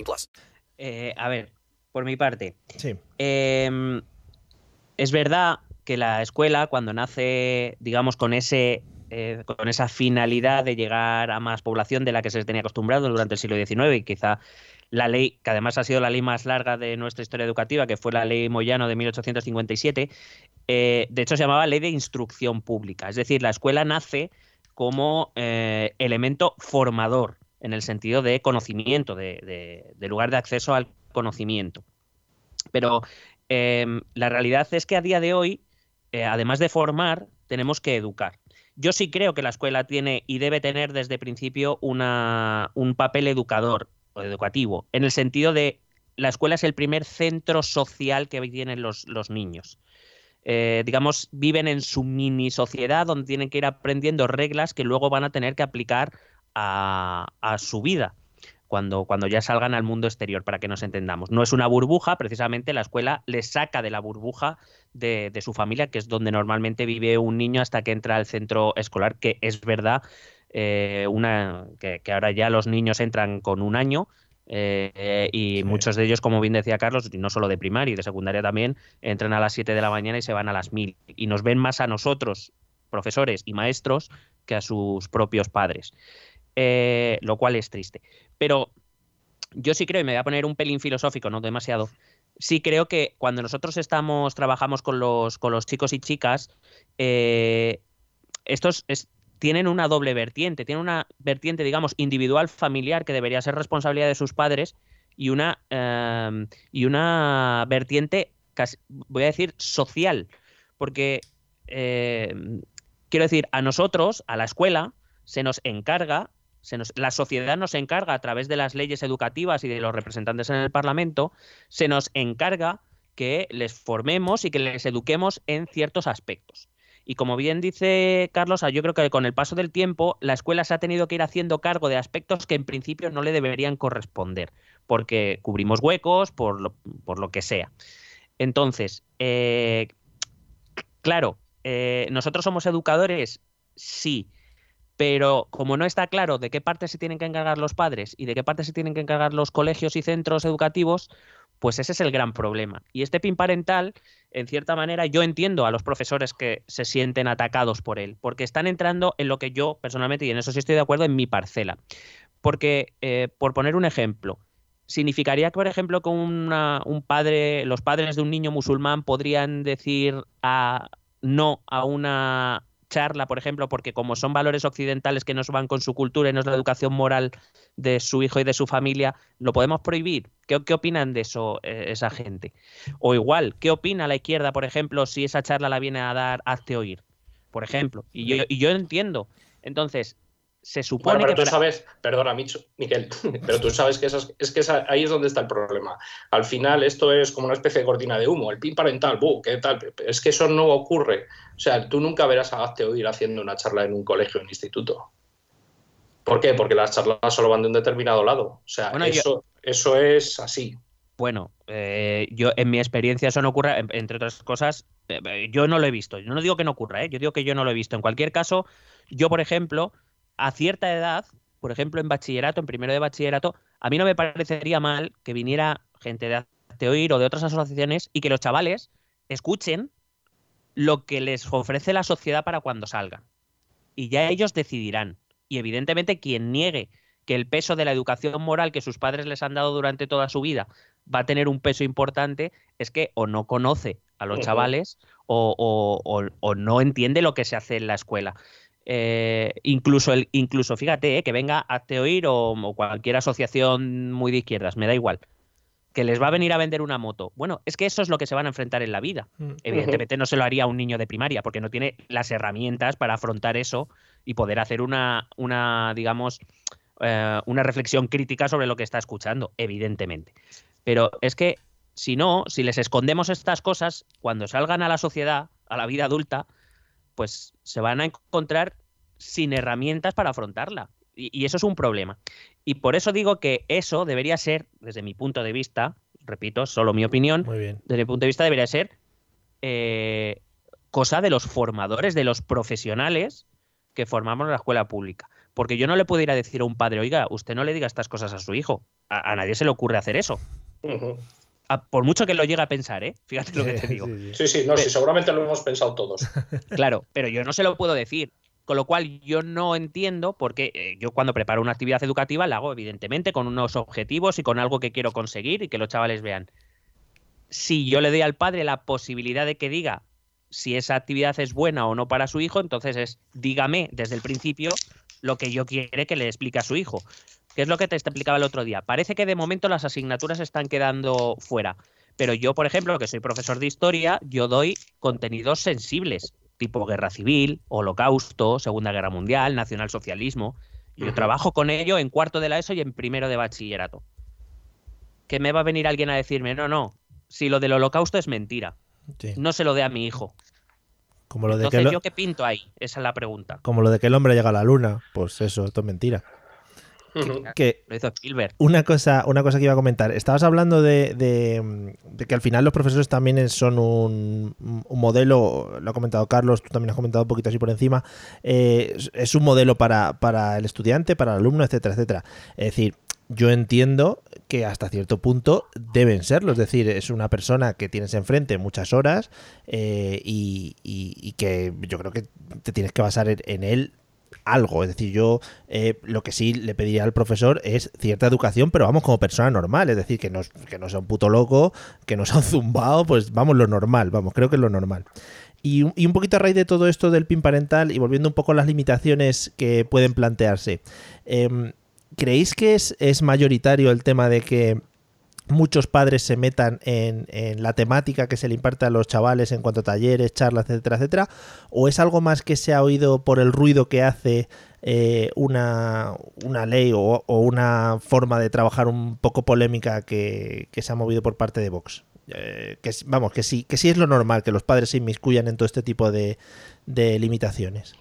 plus. Eh, a ver, por mi parte. Sí. Eh, es verdad que la escuela, cuando nace, digamos, con ese Eh, con esa finalidad de llegar a más población de la que se tenía acostumbrado durante el siglo XIX y quizá la ley, que además ha sido la ley más larga de nuestra historia educativa, que fue la ley Moyano de 1857, eh, de hecho se llamaba ley de instrucción pública. Es decir, la escuela nace como eh, elemento formador en el sentido de conocimiento, de, lugar de acceso al conocimiento. Pero la realidad es que a día de hoy, además de formar, tenemos que educar. Yo sí creo que la escuela tiene y debe tener desde principio una, un papel educador o educativo, en el sentido de la escuela es el primer centro social que tienen los, los niños. Eh, digamos, viven en su mini sociedad donde tienen que ir aprendiendo reglas que luego van a tener que aplicar a, a su vida cuando, cuando ya salgan al mundo exterior, para que nos entendamos. No es una burbuja, precisamente la escuela les saca de la burbuja de, su familia, que es donde normalmente vive un niño hasta que entra al centro escolar, que es verdad, eh, una, que, ahora ya los niños entran con un año. Eh, y muchos de ellos, como bien decía Carlos, no solo de primaria y de secundaria también, entran a las 7 de la mañana y se van a las 1000. Y nos ven más a nosotros, profesores y maestros, que a sus propios padres. Eh, lo cual es triste. Pero yo sí creo, y me voy a poner un pelín filosófico, no demasiado, sí creo que cuando nosotros estamos, trabajamos con los, con los chicos y chicas, eh, estos tienen una doble vertiente, tienen una vertiente, digamos, individual, familiar, que debería ser responsabilidad de sus padres, y una, em, y una vertiente, voy a decir, social, porque, em, quiero decir, a nosotros, a la escuela, se nos encarga la sociedad nos encarga a través de las leyes educativas y de los representantes en el Parlamento, se nos encarga que les formemos y que les eduquemos en ciertos aspectos. Y como bien dice Carlos, yo creo que con el paso del tiempo la escuela se ha tenido que ir haciendo cargo de aspectos que en principio no le deberían corresponder, porque cubrimos huecos, por lo, por lo que sea. Entonces, eh, claro, eh, nosotros somos educadores, sí, pero como no está claro de qué parte se tienen que encargar los padres y de qué parte se tienen que encargar los colegios y centros educativos, pues ese es el gran problema. Y este PIN parental, en cierta manera, yo entiendo a los profesores que se sienten atacados por él, porque están entrando en lo que yo personalmente, y en eso sí estoy de acuerdo, en mi parcela. Porque, eh, por poner un ejemplo, significaría que, por ejemplo, que un padre, los padres de un niño musulmán podrían decir no a una charla, por ejemplo, porque como son valores occidentales que nos van con su cultura y no es la educación moral de su hijo y de su familia, ¿lo podemos prohibir? ¿Qué, opinan de eso eh, esa gente? O igual, ¿qué opina la izquierda, por ejemplo, si esa charla la viene a dar Hazte Oír? Por ejemplo. Y yo entiendo. Entonces, se supone bueno, pero que tú sabes, perdona, Micho, Miquel, pero tú sabes que, esas, es que ahí es donde está el problema. Al final esto es como una especie de cortina de humo, el pin parental, buh, ¿qué tal? Es que eso no ocurre. O sea, tú nunca verás a Hazte Oír haciendo una charla en un colegio o un instituto. ¿Por qué? Porque las charlas solo van de un determinado lado. O sea, eso, eso es así. Bueno, eh, yo en mi experiencia eso no ocurre, entre otras cosas, eh, yo no lo he visto. Yo no digo que no ocurra, ¿eh? yo digo que yo no lo he visto. En cualquier caso, yo, por ejemplo, a cierta edad, por ejemplo, en bachillerato, en primero de bachillerato, a mí no me parecería mal que viniera gente de Oír o de otras asociaciones y que los chavales escuchen lo que les ofrece la sociedad para cuando salgan. Y ya ellos decidirán. Y evidentemente quien niegue que el peso de la educación moral que sus padres les han dado durante toda su vida va a tener un peso importante, es que o no conoce a los chavales o, o, no entiende lo que se hace en la escuela. Eh, incluso, el, incluso fíjate, eh, que venga a Teoir o, o, cualquier asociación muy de izquierdas, me da igual, que les va a venir a vender una moto. Bueno, es que eso es lo que se van a enfrentar en la vida. Mm. Evidentemente no se lo haría a un niño de primaria, porque no tiene las herramientas para afrontar eso y poder hacer una, una digamos, eh, una reflexión crítica sobre lo que está escuchando, evidentemente. Pero es que si no, si les escondemos estas cosas, cuando salgan a la sociedad, a la vida adulta, pues se van a encontrar sin herramientas para afrontarla. Y, eso es un problema. Y por eso digo que eso debería ser, desde mi punto de vista, repito, solo mi opinión, desde mi punto de vista debería ser eh, cosa de los formadores, de los profesionales que formamos en la escuela pública. Porque yo no le puedo ir a decir a un padre, oiga, usted no le diga estas cosas a su hijo. A, nadie se le ocurre hacer eso por mucho que lo llegue a pensar, ¿eh? Fíjate lo que te digo. Sí, sí, no, sí, seguramente lo hemos pensado todos. Claro, pero yo no se lo puedo decir. Con lo cual yo no entiendo porque eh, yo cuando preparo una actividad educativa la hago evidentemente con unos objetivos y con algo que quiero conseguir y que los chavales vean. Si yo le doy al padre la posibilidad de que diga si esa actividad es buena o no para su hijo, entonces es dígame desde el principio lo que yo quiere que le explique a su hijo que es lo que te explicaba el otro día. Parece que de momento las asignaturas están quedando fuera. Pero yo, por ejemplo, que soy profesor de historia, yo doy contenidos sensibles, tipo guerra civil, holocausto, Segunda Guerra Mundial, nacionalsocialismo. Yo trabajo con ello en cuarto de la ESO y en primero de bachillerato. Que me va a venir alguien a decirme, no, no, si lo del holocausto es mentira, no se lo dé a mi hijo. Como lo de Entonces, que ¿yo qué pinto ahí? Esa es la pregunta. Como lo de que el hombre llega a la luna, pues eso, esto es mentira que lo hizo Spielberg. Una cosa, una cosa que iba a comentar. Estabas hablando de, que al final los profesores también son un, modelo, lo ha comentado Carlos, tú también has comentado un poquito así por encima, eh, es un modelo para, para el estudiante, para el alumno, etcétera, etcétera. Es decir, yo entiendo que hasta cierto punto deben serlo. Es decir, es una persona que tienes enfrente muchas horas eh, y, y, que yo creo que te tienes que basar en él algo. Es decir, yo eh, lo que sí le pediría al profesor es cierta educación, pero vamos como persona normal. Es decir, que no, que no sea un puto loco, que no sea un zumbado, pues vamos lo normal, vamos, creo que es lo normal. Y, un poquito a raíz de todo esto del PIN parental y volviendo un poco a las limitaciones que pueden plantearse, em, ¿creéis que es, es mayoritario el tema de que muchos padres se metan en, la temática que se le imparte a los chavales en cuanto a talleres, charlas, etcétera, etcétera, o es algo más que se ha oído por el ruido que hace eh, una, una, ley o, una forma de trabajar un poco polémica que, se ha movido por parte de Vox. Eh, que vamos, que sí, que sí es lo normal que los padres se inmiscuyan en todo este tipo de, limitaciones.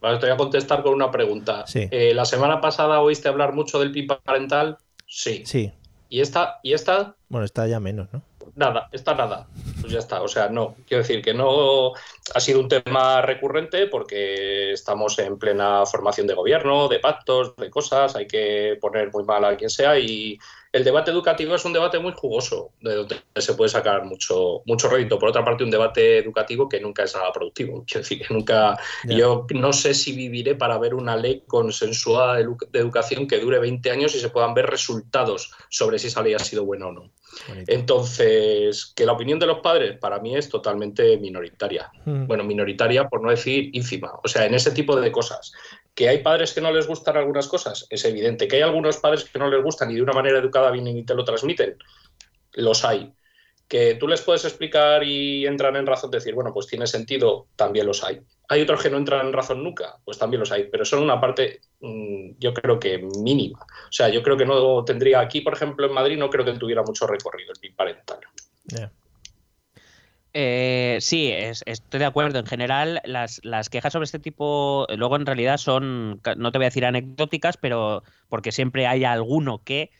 Vale, te voy a contestar con una pregunta. Eh, la semana pasada oíste hablar mucho del PIB parental. Sí. Sí. ¿Y esta? ¿Y esta? Bueno, está ya menos, ¿no? Nada, está nada. Pues ya está. O sea, no. Quiero decir que no ha sido un tema recurrente porque estamos en plena formación de gobierno, de pactos, de cosas. Hay que poner muy mal a quien sea y el debate educativo es un debate muy jugoso, de donde se puede sacar mucho, mucho rédito. Por otra parte, un debate educativo que nunca es nada productivo. Quiero decir que nunca. Yo no sé si viviré para ver una ley consensuada de, educación que dure 20 años y se puedan ver resultados sobre si esa ley ha sido buena o no. Entonces, que la opinión de los padres para mí es totalmente minoritaria. Mm. Bueno, minoritaria por no decir ínfima. O sea, en ese tipo de cosas. Que hay padres que no les gustan algunas cosas, es evidente. Que hay algunos padres que no les gustan y de una manera educada vienen y te lo transmiten, los hay. Que tú les puedes explicar y entran en razón de decir, bueno, pues tiene sentido, también los hay. Hay otros que no entran en razón nunca, pues también los hay, pero son una parte, mm, yo creo que mínima. O sea, yo creo que no tendría aquí, por ejemplo, en Madrid, no creo que tuviera mucho recorrido el PIB parental. Eh, sí, estoy de acuerdo. En general, las, quejas sobre este tipo, luego en realidad son, no te voy a decir anecdóticas, pero porque siempre hay alguno que,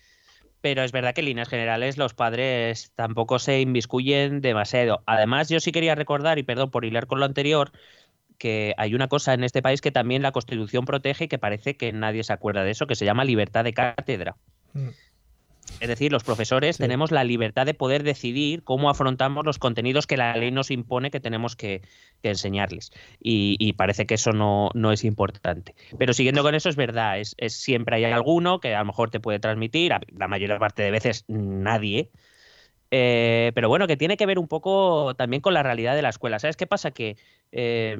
pero es verdad que en líneas generales los padres tampoco se inviscuyen demasiado. Además, yo sí quería recordar, y perdón por hilar con lo anterior, que hay una cosa en este país que también la Constitución protege y que parece que nadie se acuerda de eso, que se llama libertad de cátedra. Mm. Es decir, los profesores tenemos la libertad de poder decidir cómo afrontamos los contenidos que la ley nos impone que tenemos que, enseñarles. Y, parece que eso no, es importante. Pero siguiendo con eso, es verdad, es, siempre hay alguno que a lo mejor te puede transmitir, la mayor parte de veces nadie. Eh, pero bueno, que tiene que ver un poco también con la realidad de la escuela. ¿Sabes qué pasa? Que eh,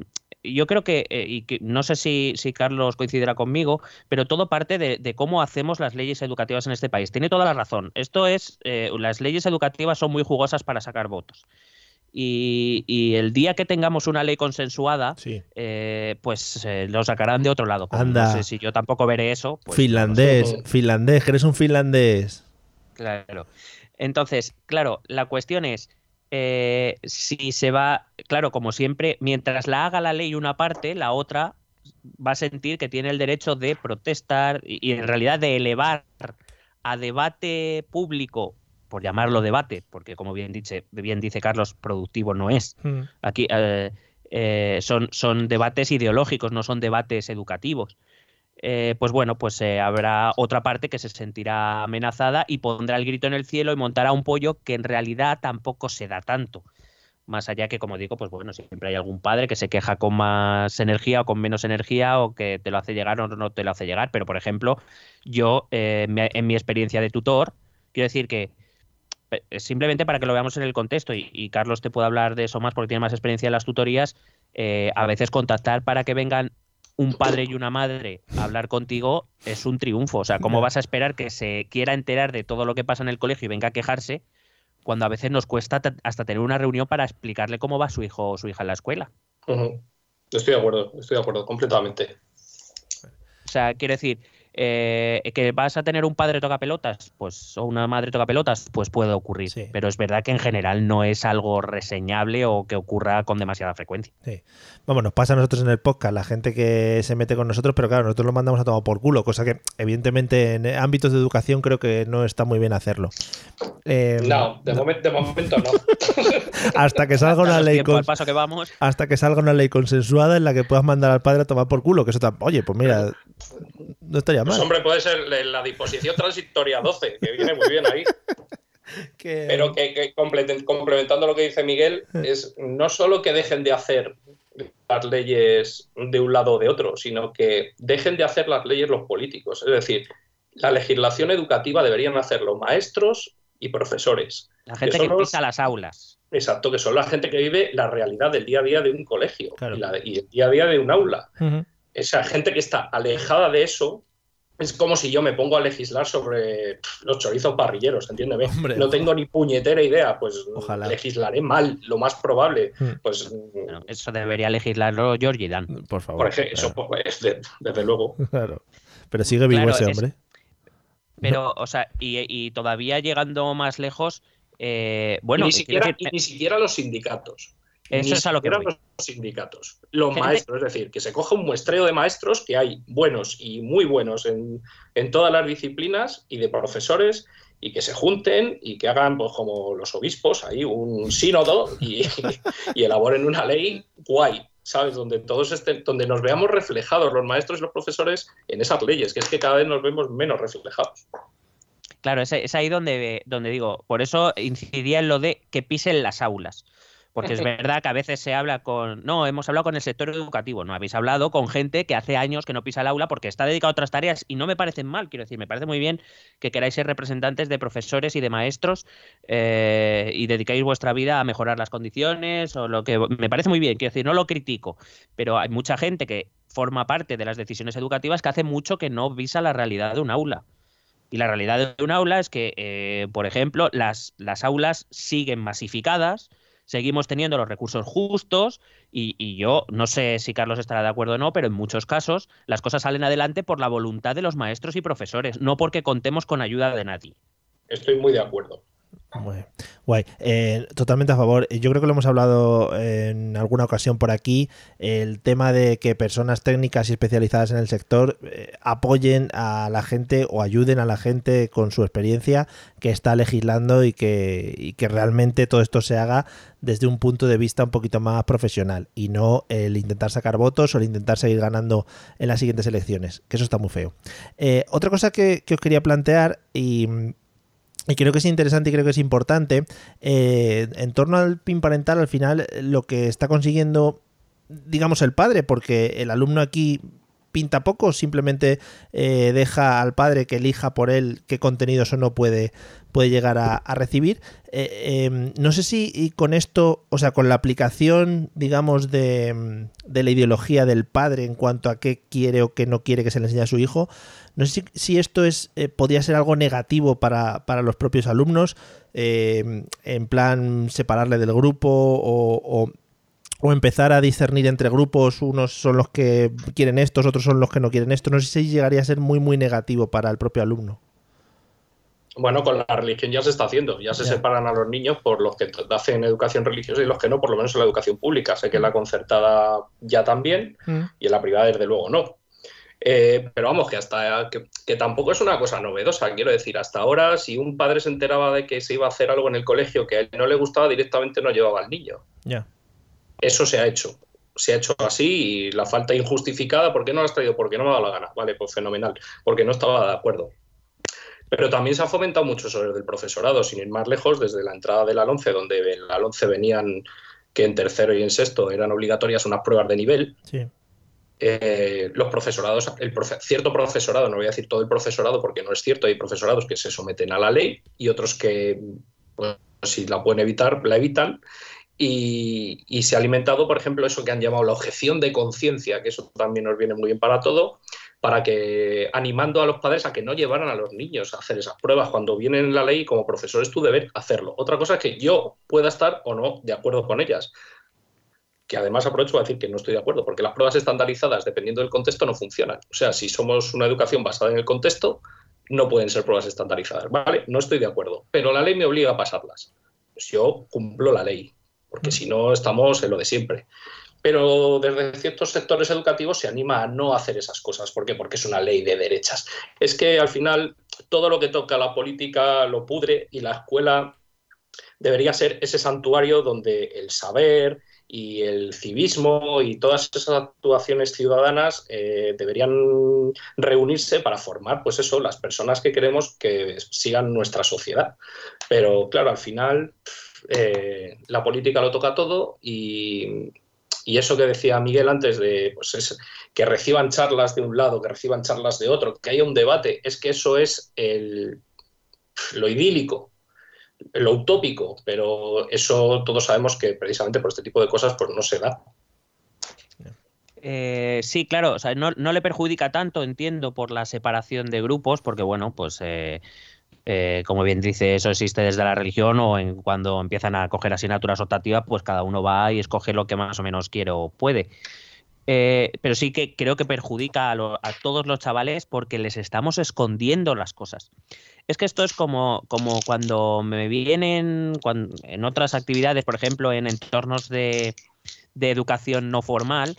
yo creo que, eh, y que no sé si, Carlos coincidirá conmigo, pero todo parte de, cómo hacemos las leyes educativas en este país. Tiene toda la razón. Esto es, eh, las leyes educativas son muy jugosas para sacar votos. Y, el día que tengamos una ley consensuada, eh, pues lo sacarán de otro lado. No sé si yo tampoco veré eso. Pues finlandés, finlandés, que eres un finlandés. Claro. Entonces, claro, la cuestión es, eh, si se va, claro, como siempre, mientras la haga la ley una parte, la otra va a sentir que tiene el derecho de protestar y, en realidad de elevar a debate público, por llamarlo debate, porque como bien dice, bien dice Carlos, productivo no es. Hmm. Aquí eh, eh, son, son debates ideológicos, no son debates educativos. Eh, pues bueno, pues eh, habrá otra parte que se sentirá amenazada y pondrá el grito en el cielo y montará un pollo que en realidad tampoco se da tanto. Más allá que, como digo, pues bueno, siempre hay algún padre que se queja con más energía o con menos energía o que te lo hace llegar o no te lo hace llegar. Pero, por ejemplo, yo, eh, en mi experiencia de tutor, quiero decir que simplemente para que lo veamos en el contexto, y, Carlos te puede hablar de eso más porque tiene más experiencia en las tutorías, a veces contactar para que vengan un padre y una madre hablar contigo es un triunfo. O sea, ¿cómo vas a esperar que se quiera enterar de todo lo que pasa en el colegio y venga a quejarse cuando a veces nos cuesta hasta tener una reunión para explicarle cómo va su hijo o su hija en la escuela? Estoy de acuerdo, estoy de acuerdo, completamente. O sea, quiero decir, eh, que vas a tener un padre toca pelotas, pues, o una madre toca pelotas, pues puede ocurrir. Pero es verdad que en general no es algo reseñable o que ocurra con demasiada frecuencia. Sí. Vamos, nos pasa a nosotros en el podcast, la gente que se mete con nosotros, pero claro, nosotros lo mandamos a tomar por culo, cosa que evidentemente en ámbitos de educación creo que no está muy bien hacerlo. Eh, no, de, Momento, no. hasta que salga una ley paso que vamos. hasta que salga una ley consensuada en la que puedas mandar al padre a tomar por culo, que eso está, oye, pues mira, no estaría pues, mal. hombre, puede ser la disposición transitoria 12, que viene muy bien ahí. Pero que, complementando lo que dice Miguel, es no solo que dejen de hacer las leyes de un lado o de otro, sino que dejen de hacer las leyes los políticos. Es decir, la legislación educativa deberían hacerlo maestros y profesores. La gente que, pisa las aulas. Exacto, que son la gente que vive la realidad del día a día de un colegio y, el día a día de un aula esa gente que está alejada de eso es como si yo me pongo a legislar sobre los chorizos parrilleros, entiéndeme. Hombre, no tengo ni puñetera idea, pues Ojalá. legislaré mal, lo más probable. Hmm. Pues, Bueno, eso debería legislarlo Georgie Dan. Por favor. por ejemplo, eso pues, de- desde luego. claro. Pero sigue vivo Claro, ese es- hombre. Pero, o sea, y, y todavía llegando más lejos, eh, bueno, y, ni quiero siquiera, decir, y ni siquiera los sindicatos. Eso Ni es a lo que siquiera voy. los sindicatos. Los Gente- maestros, es decir, que se coja un muestreo de maestros que hay buenos y muy buenos en, en todas las disciplinas y de profesores y que se junten y que hagan, pues como los obispos, ahí un sínodo y, y elaboren una ley guay, ¿sabes? Donde todos estén, donde nos veamos reflejados los maestros y los profesores en esas leyes, que es que cada vez nos vemos menos reflejados. Claro, es, es ahí donde, donde digo, por eso incidiría en lo de que pisen las aulas. Porque es verdad que a veces se habla con. No, hemos hablado con el sector educativo. No habéis hablado con gente que hace años que no pisa el aula porque está dedicado a otras tareas y no me parecen mal. Quiero decir, me parece muy bien que queráis ser representantes de profesores y de maestros eh, y dedicáis vuestra vida a mejorar las condiciones o lo que. Me parece muy bien. Quiero decir, no lo critico. Pero hay mucha gente que forma parte de las decisiones educativas que hace mucho que no visa la realidad de un aula. Y la realidad de un aula es que, eh, por ejemplo, las, las aulas siguen masificadas, seguimos teniendo los recursos justos y, yo no sé si Carlos estará de acuerdo o no, pero en muchos casos las cosas salen adelante por la voluntad de los maestros y profesores, no porque contemos con ayuda de nadie. Estoy muy de acuerdo. Muy guay. Eh, totalmente a favor. Yo creo que lo hemos hablado en alguna ocasión por aquí. El tema de que personas técnicas y especializadas en el sector eh, apoyen a la gente o ayuden a la gente con su experiencia que está legislando y que, realmente todo esto se haga desde un punto de vista un poquito más profesional y no el intentar sacar votos o el intentar seguir ganando en las siguientes elecciones, que eso está muy feo. Eh, otra cosa que, que os quería plantear y y creo que es interesante y creo que es importante. eh, en torno al PIN parental, al final, lo que está consiguiendo, digamos, el padre, porque el alumno aquí pinta poco, simplemente eh, deja al padre que elija por él qué contenidos o no puede, puede llegar a, recibir. Eh, eh, no sé si y con esto, o sea, con la aplicación, digamos, de, de la ideología del padre en cuanto a qué quiere o qué no quiere que se le enseñe a su hijo, no sé si, si esto es eh, podría ser algo negativo para, para los propios alumnos, en plan separarle del grupo o- o empezar a discernir entre grupos, unos son los que quieren estos, otros son los que no quieren esto. No sé si llegaría a ser muy, muy negativo para el propio alumno. Bueno, con la religión ya se está haciendo, ya se Ya. separan a los niños por los que hacen educación religiosa y los que no, por lo menos en la educación pública. Sé que en la concertada ya también y en la privada desde luego no. Eh, pero vamos, que hasta que, que tampoco es una cosa novedosa, quiero decir, hasta ahora si un padre se enteraba de que se iba a hacer algo en el colegio que a él no le gustaba, directamente no llevaba al niño. Ya. Eso se ha hecho. Se ha hecho así y la falta injustificada, ¿por qué no lo has traído? Porque no me ha dado la gana. Vale, pues fenomenal. Porque no estaba de acuerdo. Pero también se ha fomentado mucho sobre el del profesorado, sin ir más lejos, desde la entrada de la 11, donde en la 11 venían que en tercero y en sexto eran obligatorias unas pruebas de nivel. Sí. Eh, los profesorados, el profe- cierto profesorado, no voy a decir todo el profesorado porque no es cierto, hay profesorados que se someten a la ley y otros que, pues, si la pueden evitar, la evitan. Y, se ha alimentado, por ejemplo, eso que han llamado la objeción de conciencia, que eso también nos viene muy bien para todo, para que animando a los padres a que no llevaran a los niños a hacer esas pruebas cuando vienen en la ley como profesor es tu deber hacerlo. Otra cosa es que yo pueda estar o no de acuerdo con ellas. Que además aprovecho para decir que no estoy de acuerdo, porque las pruebas estandarizadas, dependiendo del contexto, no funcionan. O sea, si somos una educación basada en el contexto, no pueden ser pruebas estandarizadas, ¿vale? No estoy de acuerdo, pero la ley me obliga a pasarlas. Pues yo cumplo la ley, porque si no estamos en lo de siempre. Pero desde ciertos sectores educativos se anima a no hacer esas cosas. ¿Por qué? Porque es una ley de derechas. Es que al final todo lo que toca la política lo pudre y la escuela debería ser ese santuario donde el saber y el civismo y todas esas actuaciones ciudadanas eh, deberían reunirse para formar, pues eso, las personas que queremos que sigan nuestra sociedad. Pero claro, al final eh, la política lo toca todo y, eso que decía Miguel antes de pues es, que reciban charlas de un lado, que reciban charlas de otro, que haya un debate, es que eso es lo idílico, lo utópico, pero eso todos sabemos que precisamente por este tipo de cosas pues no se da. Eh, sí, claro, no, no, le perjudica tanto, entiendo, por la separación de grupos, porque bueno, pues eh, eh, como bien dice, eso existe desde la religión o en cuando empiezan a coger asignaturas optativas, pues cada uno va y escoge lo que más o menos quiere o puede. Eh, pero sí que creo que perjudica a, a, todos los chavales porque les estamos escondiendo las cosas. Es que esto es como, como cuando me vienen cuando, en otras actividades, por ejemplo, en entornos de, de educación no formal,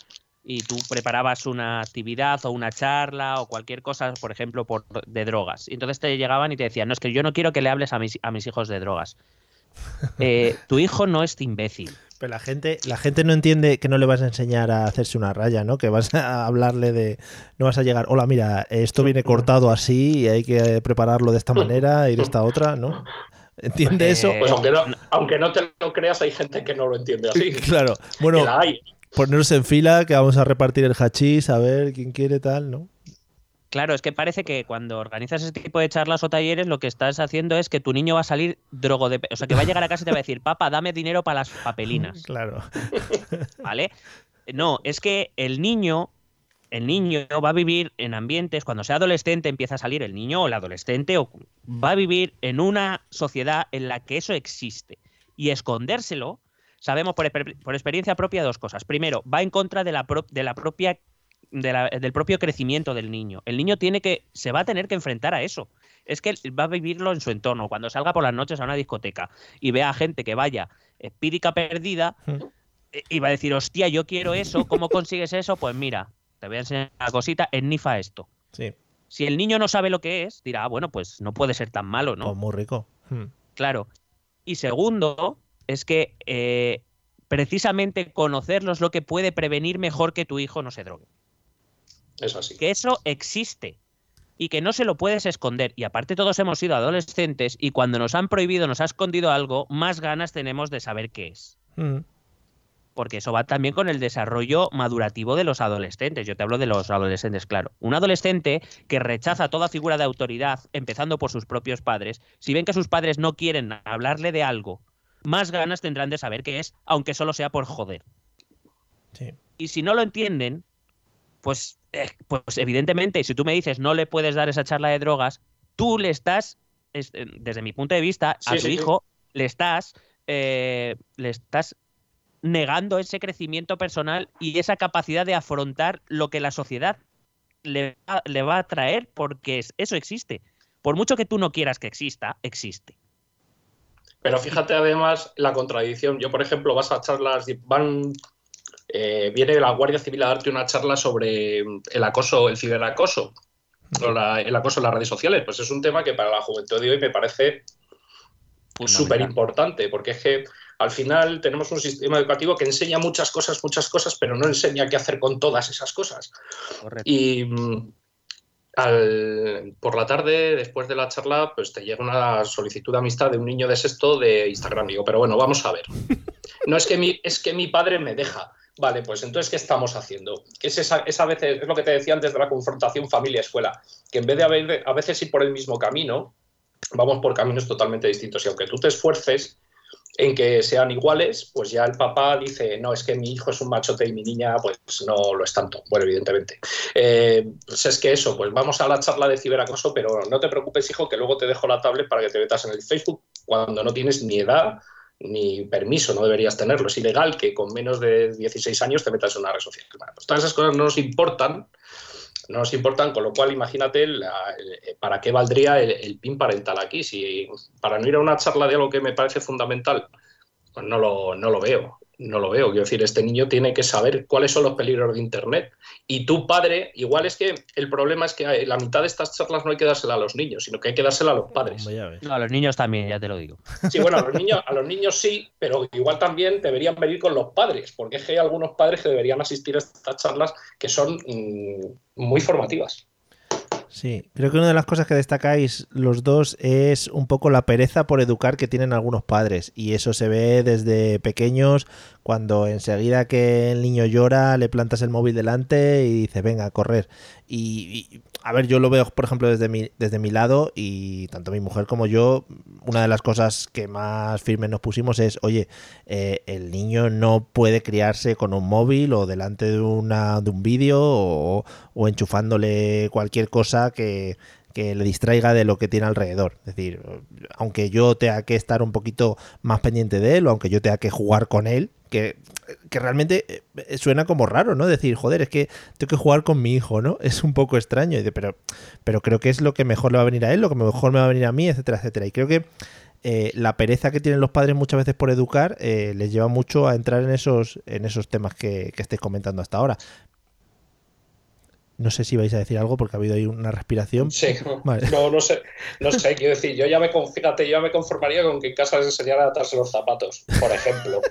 y tú preparabas una actividad o una charla o cualquier cosa, por ejemplo, por, de drogas. Y entonces te llegaban y te decían, no, es que yo no quiero que le hables a mis, a mis hijos de drogas. Eh, tu hijo no es imbécil. Pero la gente, la gente no entiende que no le vas a enseñar a hacerse una raya, ¿no? Que vas a hablarle de. No vas a llegar, hola, mira, esto viene cortado así y hay que prepararlo de esta manera y de esta otra, ¿no? ¿Entiende eso? Pues aunque no, aunque no te lo creas, hay gente que no lo entiende así. Claro. Bueno, ponernos en fila, que vamos a repartir el hachís, a ver quién quiere tal, ¿no? Claro, es que parece que cuando organizas este tipo de charlas o talleres, lo que estás haciendo es que tu niño va a salir drogo de. O sea, que va a llegar a casa y te va a decir, papá, dame dinero para las papelinas. Claro. ¿Vale? No, es que el niño. El niño va a vivir en ambientes, cuando sea adolescente empieza a salir el niño o el adolescente, o va a vivir en una sociedad en la que eso existe. Y escondérselo, sabemos por, por experiencia propia dos cosas. Primero, va en contra de la, pro, de la propia de la, del propio crecimiento del niño. El niño tiene que, se va a tener que enfrentar a eso. Es que va a vivirlo en su entorno. Cuando salga por las noches a una discoteca y vea a gente que vaya espírica perdida, y va a decir, hostia, yo quiero eso, ¿cómo consigues eso? Pues mira, te voy a enseñar una cosita, ennifa esto. Sí. Si el niño no sabe lo que es, dirá, ah, bueno, pues no puede ser tan malo, ¿no? Oh, muy rico. Claro. Y segundo, es que eh, precisamente conocerlo es lo que puede prevenir mejor que tu hijo no se drogue. Es así. Que eso existe y que no se lo puedes esconder. Y aparte todos hemos sido adolescentes y cuando nos han prohibido, nos ha escondido algo, más ganas tenemos de saber qué es. Mm. Porque eso va también con el desarrollo madurativo de los adolescentes. Yo te hablo de los adolescentes, claro. Un adolescente que rechaza toda figura de autoridad, empezando por sus propios padres, si ven que sus padres no quieren hablarle de algo, más ganas tendrán de saber qué es, aunque solo sea por joder. Sí. Y si no lo entienden, pues, eh, pues evidentemente, si tú me dices no le puedes dar esa charla de drogas, tú le estás, es, desde mi punto de vista, a tu sí, sí. hijo le estás, eh, le estás negando ese crecimiento personal y esa capacidad de afrontar lo que la sociedad le va, le va a traer, porque es- eso existe. Por mucho que tú no quieras que exista, existe. Pero fíjate además la contradicción. Yo, por ejemplo, vas a charlas, van, eh, viene la Guardia Civil a darte una charla sobre el acoso, el ciberacoso, o la- el acoso en las redes sociales. Pues es un tema que para la juventud de hoy me parece súper importante, porque es que al final tenemos un sistema educativo que enseña muchas cosas, muchas cosas, pero no enseña qué hacer con todas esas cosas. Correcto. Y mm, por la tarde, después de la charla, pues te llega una solicitud de amistad de un niño de sexto de Instagram. Digo, pero bueno, vamos a ver. No es que mi, es que mi padre me deja. Vale, pues entonces, ¿qué estamos haciendo? Es esa, esa veces, es lo que te decía antes de la confrontación familia-escuela, que en vez de haber- a veces ir por el mismo camino, vamos por caminos totalmente distintos. Y aunque tú te esfuerces en que sean iguales, pues ya el papá dice, no, es que mi hijo es un machote y mi niña pues no lo es tanto. Bueno, evidentemente. Eh, pues es que eso, pues vamos a la charla de ciberacoso, pero no te preocupes, hijo, que luego te dejo la tablet para que te metas en el Facebook cuando no tienes ni edad ni permiso, no deberías tenerlo. Es ilegal que con menos de 16 años te metas en una red social. Pues todas esas cosas no nos importan, no nos importan, con lo cual imagínate la- el- para qué valdría el, el PIN parental aquí. Si para no ir a una charla de algo que me parece fundamental, pues no lo, no lo veo. No lo veo. Quiero decir, este niño tiene que saber cuáles son los peligros de Internet. Y tu padre, igual es que el problema es que la mitad de estas charlas no hay que dársela a los niños, sino que hay que dársela a los padres. No, a los niños también, ya te lo digo. Sí, bueno, a los niños, a los niños sí, pero igual también deberían venir con los padres, porque es que hay algunos padres que deberían asistir a estas charlas que son mm, muy formativas. Sí, creo que una de las cosas que destacáis los dos es un poco la pereza por educar que tienen algunos padres. Y eso se ve desde pequeños cuando enseguida que el niño llora le plantas el móvil delante y dices, venga, a correr. Y, a ver, yo lo veo, por ejemplo, desde mi, desde mi lado y tanto mi mujer como yo, una de las cosas que más firmes nos pusimos es, oye, eh, el niño no puede criarse con un móvil o delante de, una, de un vídeo o, o enchufándole cualquier cosa que, que le distraiga de lo que tiene alrededor. Es decir, aunque yo tenga que estar un poquito más pendiente de él o aunque yo tenga que jugar con él, que, realmente eh, suena como raro, ¿no? Decir, joder, es que tengo que jugar con mi hijo, ¿no? Es un poco extraño, pero, pero creo que es lo que mejor le va a venir a él, lo que mejor me va a venir a mí, etcétera, etcétera. Y creo que eh, la pereza que tienen los padres muchas veces por educar eh, les lleva mucho a entrar en esos, en esos temas que, que estáis comentando hasta ahora. No sé si vais a decir algo porque ha habido ahí una respiración. Sí, no, no sé, no sé, quiero decir, yo ya me, fíjate, yo ya me conformaría con que en casa les enseñara a atarse los zapatos, por ejemplo.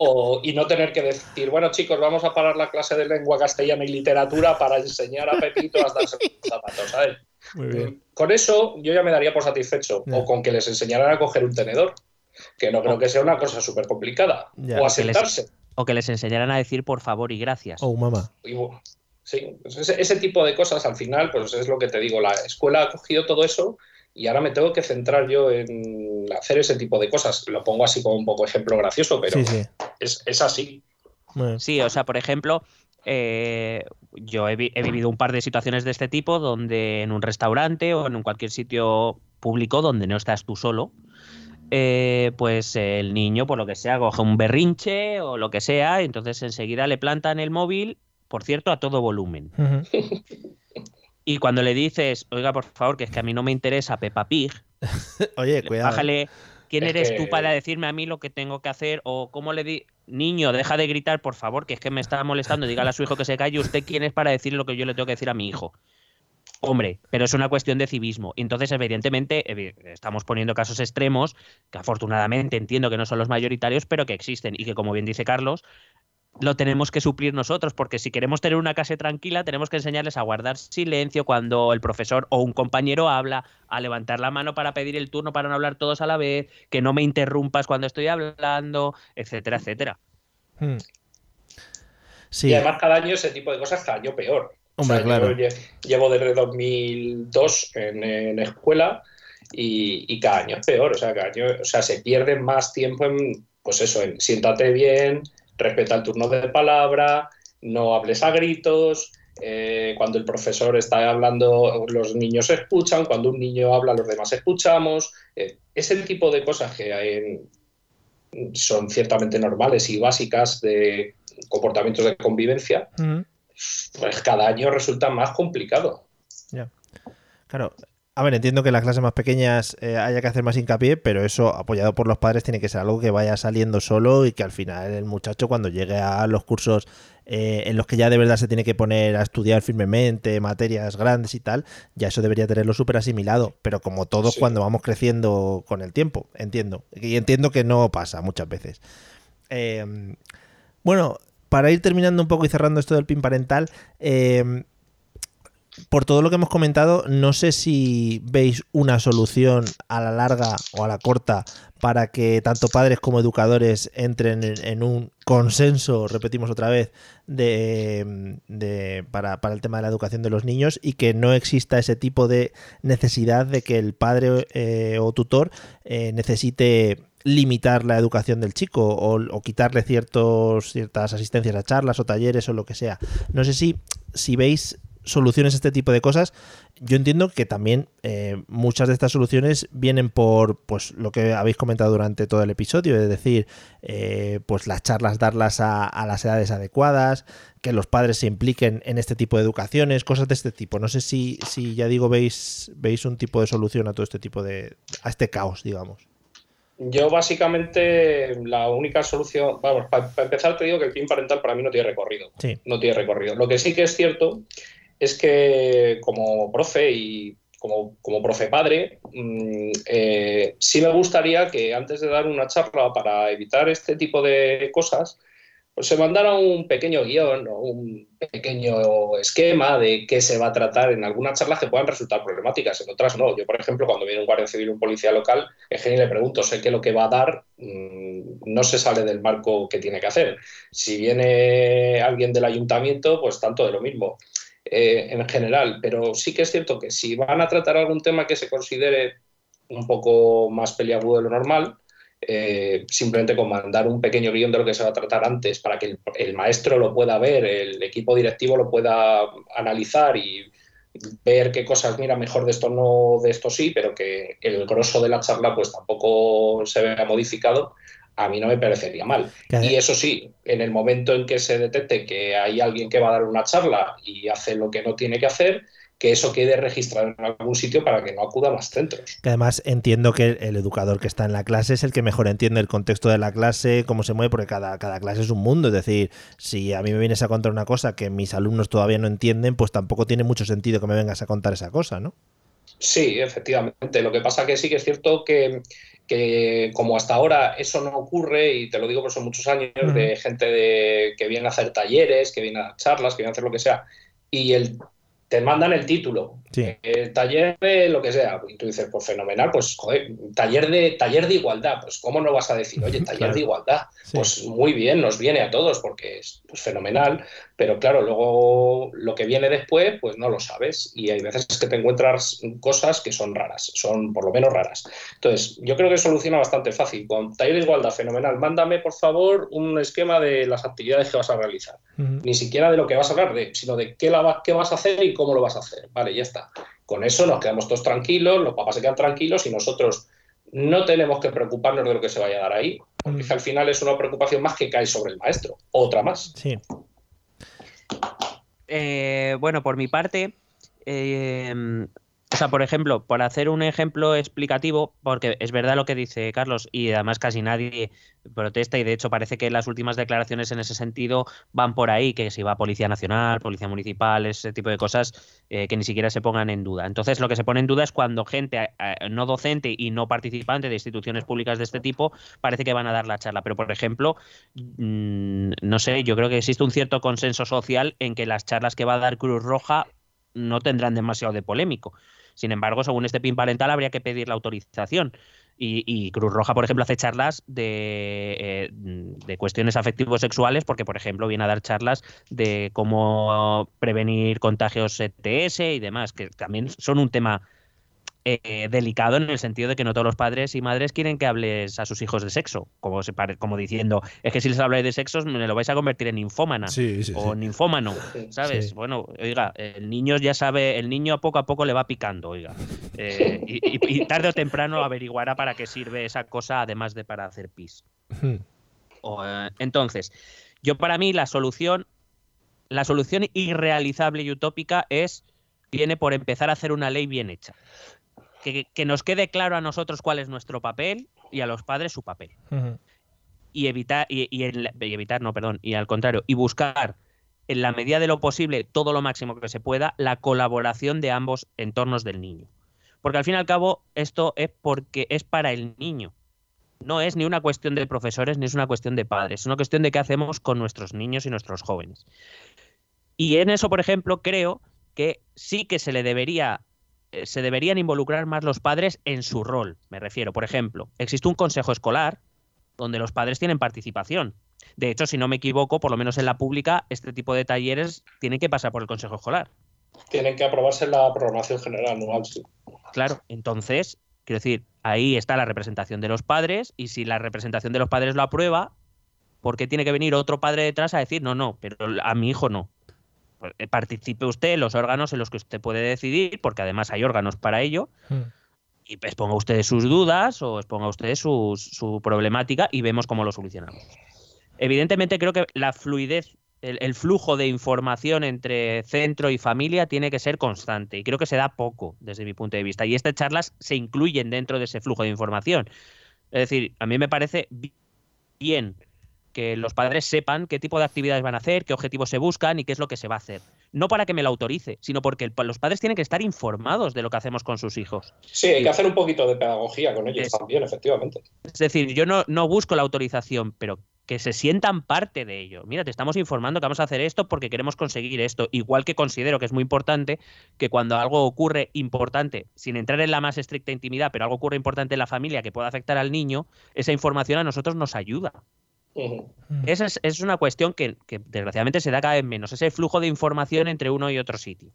O, y no tener que decir, bueno chicos, vamos a parar la clase de lengua castellana y literatura para enseñar a Pepito a atarse los zapatos, ¿sabes? Muy bien. Con eso yo ya me daría por satisfecho. O con que les enseñaran a coger un tenedor, que no creo que sea una cosa súper complicada. O a sentarse. o que les enseñaran a decir por favor y gracias. Oh, mamá. Sí, pues ese, tipo de cosas al final, pues es lo que te digo, la escuela ha cogido todo eso y ahora me tengo que centrar yo en hacer ese tipo de cosas. Lo pongo así como un poco ejemplo gracioso, pero Es, así. Sí, o sea, por ejemplo, eh, yo he, vivido un par de situaciones de este tipo donde en un restaurante o en cualquier sitio público donde no estás tú solo, eh, pues el niño, por lo que sea, coge un berrinche o lo que sea, entonces enseguida le plantan el móvil por cierto, a todo volumen. Y cuando le dices, oiga, por favor, que es que a mí no me interesa Peppa Pig, oye, cuidado. Bájale, ¿quién eres tú para decirme a mí lo que tengo que hacer? O cómo le di, niño, deja de gritar, por favor, que es que me está molestando, dígale a su hijo que se calle, ¿usted quién es para decir lo que yo le tengo que decir a mi hijo? Hombre, pero es una cuestión de civismo. Entonces, evidentemente, estamos poniendo casos extremos, que afortunadamente entiendo que no son los mayoritarios, pero que existen y que, como bien dice Carlos, lo tenemos que suplir nosotros, porque si queremos tener una clase tranquila, tenemos que enseñarles a guardar silencio cuando el profesor o un compañero habla, a levantar la mano para pedir el turno para no hablar todos a la vez, que no me interrumpas cuando estoy hablando, etcétera, etcétera. Hmm. Sí. Y además cada año ese tipo de cosas cada año peor. Hombre, claro. llevo desde 2002 en, en escuela y, y, cada año es peor. O sea, cada año, o sea, se pierde más tiempo en, pues eso, en siéntate bien, respeta el turno de palabra, no hables a gritos, eh, cuando el profesor está hablando los niños escuchan, cuando un niño habla los demás escuchamos. Eh, es el tipo de cosas que son ciertamente normales y básicas de comportamientos de convivencia, pues cada año resulta más complicado. Claro, a ver, entiendo que en las clases más pequeñas eh, haya que hacer más hincapié, pero eso apoyado por los padres tiene que ser algo que vaya saliendo solo y que al final el muchacho cuando llegue a los cursos eh, en los que ya de verdad se tiene que poner a estudiar firmemente materias grandes y tal, ya eso debería tenerlo súper asimilado, pero como todos cuando vamos creciendo con el tiempo, entiendo. Y entiendo que no pasa muchas veces. Em, bueno, para ir terminando un poco y cerrando esto del pin parental, eh, por todo lo que hemos comentado, no sé si veis una solución a la larga o a la corta para que tanto padres como educadores entren en, un consenso, repetimos otra vez, de, para, el tema de la educación de los niños y que no exista ese tipo de necesidad de que el padre eh, o tutor eh, necesite limitar la educación del chico o, quitarle ciertos, ciertas asistencias a charlas o talleres o lo que sea. No sé si, si veis soluciones a este tipo de cosas, yo entiendo que también eh, muchas de estas soluciones vienen por pues lo que habéis comentado durante todo el episodio, es decir, eh, pues las charlas darlas a, las edades adecuadas, que los padres se impliquen en este tipo de educaciones, cosas de este tipo. No sé si, si ya digo, veis, veis un tipo de solución a todo este tipo de. a este caos, digamos. Yo básicamente la única solución, vamos, para, empezar te digo que el PIN parental para mí no tiene recorrido. No tiene recorrido. Lo que sí que es cierto es que como profe y como, como profe padre, mm, eh, sí me gustaría que antes de dar una charla para evitar este tipo de cosas, pues se mandara un pequeño guion o un pequeño esquema de qué se va a tratar en algunas charlas que puedan resultar problemáticas, en otras no. Yo, por ejemplo, cuando viene un guardia civil o un policía local, en general le pregunto, sé que lo que va a dar mm, no se sale del marco que tiene que hacer. Si viene alguien del ayuntamiento, pues tanto de lo mismo. Eh, en general, pero sí que es cierto que si van a tratar algún tema que se considere un poco más peliagudo de lo normal, eh, simplemente con mandar un pequeño guion de lo que se va a tratar antes para que el, maestro lo pueda ver, el equipo directivo lo pueda analizar y ver qué cosas, mira, mejor de esto no, de esto sí, pero que el grosso de la charla pues tampoco se vea modificado, a mí no me parecería mal. Y eso sí, en el momento en que se detecte que hay alguien que va a dar una charla y hace lo que no tiene que hacer, que eso quede registrado en algún sitio para que no acuda a más centros. Que además entiendo que el educador que está en la clase es el que mejor entiende el contexto de la clase, cómo se mueve, porque cada, cada clase es un mundo. Es decir, si a mí me vienes a contar una cosa que mis alumnos todavía no entienden, pues tampoco tiene mucho sentido que me vengas a contar esa cosa, ¿no? Sí, efectivamente. Lo que pasa que sí que es cierto que, como hasta ahora eso no ocurre, y te lo digo por son muchos años, de gente de, que viene a hacer talleres, que viene a charlas, que viene a hacer lo que sea, y el te mandan el título, el taller de lo que sea, y tú dices, pues fenomenal, pues joder, taller de, taller de igualdad, pues cómo no vas a decir, oye, taller de igualdad, pues muy bien, nos viene a todos porque es pues, fenomenal, pero claro, luego lo que viene después, pues no lo sabes, y hay veces que te encuentras cosas que son raras, son por lo menos raras. Entonces, yo creo que soluciona bastante fácil, con taller de igualdad, fenomenal, mándame por favor un esquema de las actividades que vas a realizar, ni siquiera de lo que vas a hablar, de, sino de qué, la, qué vas a hacer y cómo lo vas a hacer. Vale, ya está. Con eso nos quedamos todos tranquilos, los papás se quedan tranquilos y nosotros no tenemos que preocuparnos de lo que se vaya a dar ahí, porque al final es una preocupación más que cae sobre el maestro, otra más. Sí. Eh, bueno, por mi parte, eh, o sea, por ejemplo, por hacer un ejemplo explicativo, porque es verdad lo que dice Carlos y además casi nadie protesta y de hecho parece que las últimas declaraciones en ese sentido van por ahí, que si va Policía Nacional, Policía Municipal, ese tipo de cosas eh, que ni siquiera se pongan en duda. Entonces lo que se pone en duda es cuando gente eh, no docente y no participante de instituciones públicas de este tipo parece que van a dar la charla. Pero por ejemplo, mm, no sé, yo creo que existe un cierto consenso social en que las charlas que va a dar Cruz Roja no tendrán demasiado de polémico. Sin embargo, según este PIN parental, habría que pedir la autorización. Y, Cruz Roja, por ejemplo, hace charlas de, eh, de cuestiones afectivos sexuales, porque, por ejemplo, viene a dar charlas de cómo prevenir contagios ETS y demás, que también son un tema eh, delicado en el sentido de que no todos los padres y madres quieren que hables a sus hijos de sexo, como, se como diciendo, es que si les habláis de sexo me lo vais a convertir en ninfómana o ninfómano, ¿sabes? Bueno, oiga, el niño ya sabe, el niño a poco a poco le va picando, oiga, eh, y, tarde o temprano averiguará para qué sirve esa cosa además de para hacer pis. Eh, entonces, yo para mí la solución, la solución irrealizable y utópica es viene por empezar a hacer una ley bien hecha que, nos quede claro a nosotros cuál es nuestro papel y a los padres su papel. Y evitar, y, evitar, no, perdón, y al contrario, y buscar en la medida de lo posible, todo lo máximo que se pueda, la colaboración de ambos entornos del niño. Porque al fin y al cabo, esto es porque es para el niño. No es ni una cuestión de profesores ni es una cuestión de padres, es una cuestión de qué hacemos con nuestros niños y nuestros jóvenes. Y en eso, por ejemplo, creo que sí que se le debería se deberían involucrar más los padres en su rol. Me refiero, por ejemplo, existe un consejo escolar donde los padres tienen participación. De hecho, si no me equivoco, por lo menos en la pública, este tipo de talleres tienen que pasar por el consejo escolar. Tienen que aprobarse la programación general anual, sí. Claro, entonces, quiero decir, ahí está la representación de los padres y si la representación de los padres lo aprueba, ¿por qué tiene que venir otro padre detrás a decir, no, no, pero a mi hijo no? Pues, eh, participe usted en los órganos en los que usted puede decidir, porque además hay órganos para ello, hmm. y exponga usted sus dudas o exponga usted su, su problemática y vemos cómo lo solucionamos. Evidentemente creo que la fluidez, el, flujo de información entre centro y familia tiene que ser constante y creo que se da poco desde mi punto de vista y estas charlas se incluyen dentro de ese flujo de información. Es decir, a mí me parece bien que los padres sepan qué tipo de actividades van a hacer, qué objetivos se buscan y qué es lo que se va a hacer. No para que me lo autorice, sino porque los padres tienen que estar informados de lo que hacemos con sus hijos. Sí, hay que hacer un poquito de pedagogía con ellos también, efectivamente. Es decir, yo no, no busco la autorización, pero que se sientan parte de ello. Mira, te estamos informando que vamos a hacer esto porque queremos conseguir esto. Igual que considero que es muy importante que cuando algo ocurre importante, sin entrar en la más estricta intimidad, pero algo ocurre importante en la familia que pueda afectar al niño, esa información a nosotros nos ayuda. Esa es, una cuestión que, desgraciadamente se da cada vez menos, ese flujo de información entre uno y otro sitio.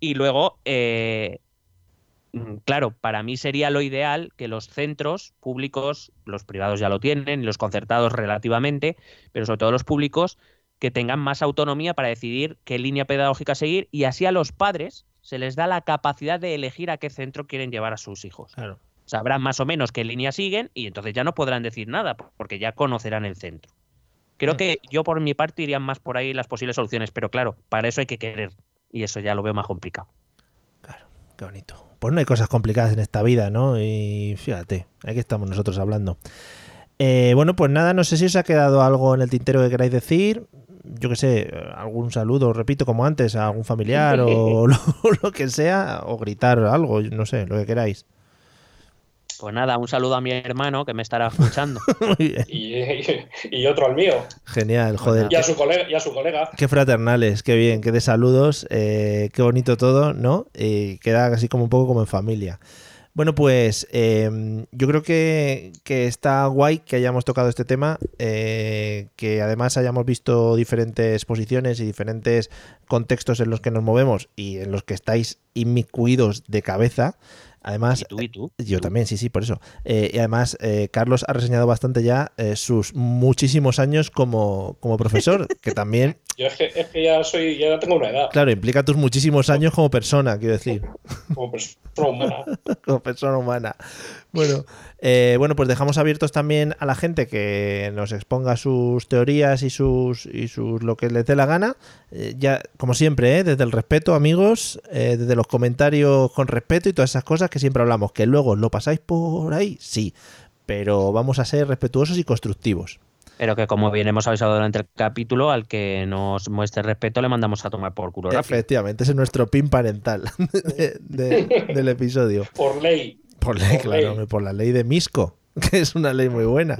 Y luego, eh, Mm, claro, para mí sería lo ideal que los centros públicos, los privados ya lo tienen, y los concertados relativamente, pero sobre todo los públicos, que tengan más autonomía para decidir qué línea pedagógica seguir y así a los padres se les da la capacidad de elegir a qué centro quieren llevar a sus hijos. Sabrán más o menos qué línea siguen y entonces ya no podrán decir nada porque ya conocerán el centro. Creo mm. que yo por mi parte iría más por ahí las posibles soluciones, pero claro, para eso hay que querer y eso ya lo veo más complicado. Claro, qué bonito pues no hay cosas complicadas en esta vida, ¿no? Y fíjate, aquí estamos nosotros hablando. Eh, bueno, pues nada, no sé si os ha quedado algo en el tintero que queráis decir. Yo qué sé, algún saludo, repito, como antes, a algún familiar o lo, que sea, o gritar algo, no sé, lo que queráis. Pues nada, un saludo a mi hermano que me estará escuchando. Y, otro al mío. Genial, joder. Y a su colega. Y a su colega. Qué fraternales, qué bien, qué de saludos, eh, qué bonito todo, ¿no? Y queda así como un poco como en familia. Bueno, pues em, yo creo que, está guay que hayamos tocado este tema, eh, que además hayamos visto diferentes posiciones y diferentes contextos en los que nos movemos y en los que estáis inmiscuidos de cabeza. Además, ¿Y tú, yo también, sí, sí, por eso. Eh, y además, eh, Carlos ha reseñado bastante ya eh, sus muchísimos años como, como profesor, que también... Yo es que, es que, ya soy, ya tengo una edad. Claro, implica tus muchísimos años como persona, quiero decir. Como persona humana. como persona humana. Bueno, eh, bueno, pues dejamos abiertos también a la gente que nos exponga sus teorías y sus, y sus lo que les dé la gana. Eh, ya, como siempre, ¿eh? desde el respeto, amigos, desde los comentarios con respeto y todas esas cosas que siempre hablamos. Que luego lo pasáis por ahí, sí, pero vamos a ser respetuosos y constructivos. Pero que como bien hemos avisado durante el capítulo, al que nos muestre respeto le mandamos a tomar por culo Efectivamente, ese es nuestro pin parental del episodio. Por ley. Por ley, claro, por la ley de Misco, que es una ley muy buena.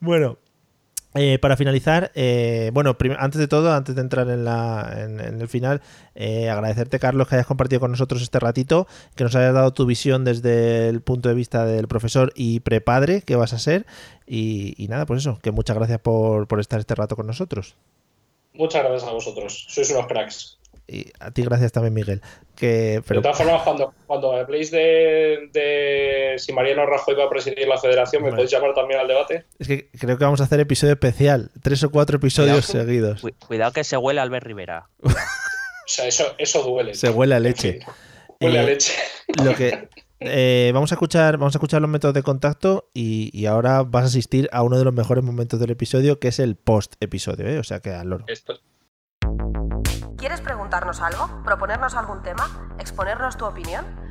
bueno, eh, para finalizar, eh, bueno, antes de todo, antes de entrar en, la, en, el final, eh, agradecerte, Carlos, que hayas compartido con nosotros este ratito, que nos hayas dado tu visión desde el punto de vista del profesor y prepadre que vas a ser. Y, nada, pues eso, que muchas gracias por, por estar este rato con nosotros. Muchas gracias a vosotros, sois unos cracks. Y a ti gracias también, Miguel. Que, pero... De todas formas, cuando, cuando habléis de, si Mariano Rajoy va a presidir la federación, ¿me podéis llamar también al debate? Es que creo que vamos a hacer episodio especial, tres o cuatro episodios seguidos. Cuidado que se huele Albert Rivera. o sea, eso, eso duele. Se huele a leche. huele a eh, leche. Lo que, eh, vamos a escuchar, vamos a escuchar los métodos de contacto y, ahora vas a asistir a uno de los mejores momentos del episodio, que es el post episodio, ¿eh? o sea que al loro. Esto, ¿Quieres preguntarnos algo? ¿Proponernos algún tema? ¿Exponernos tu opinión?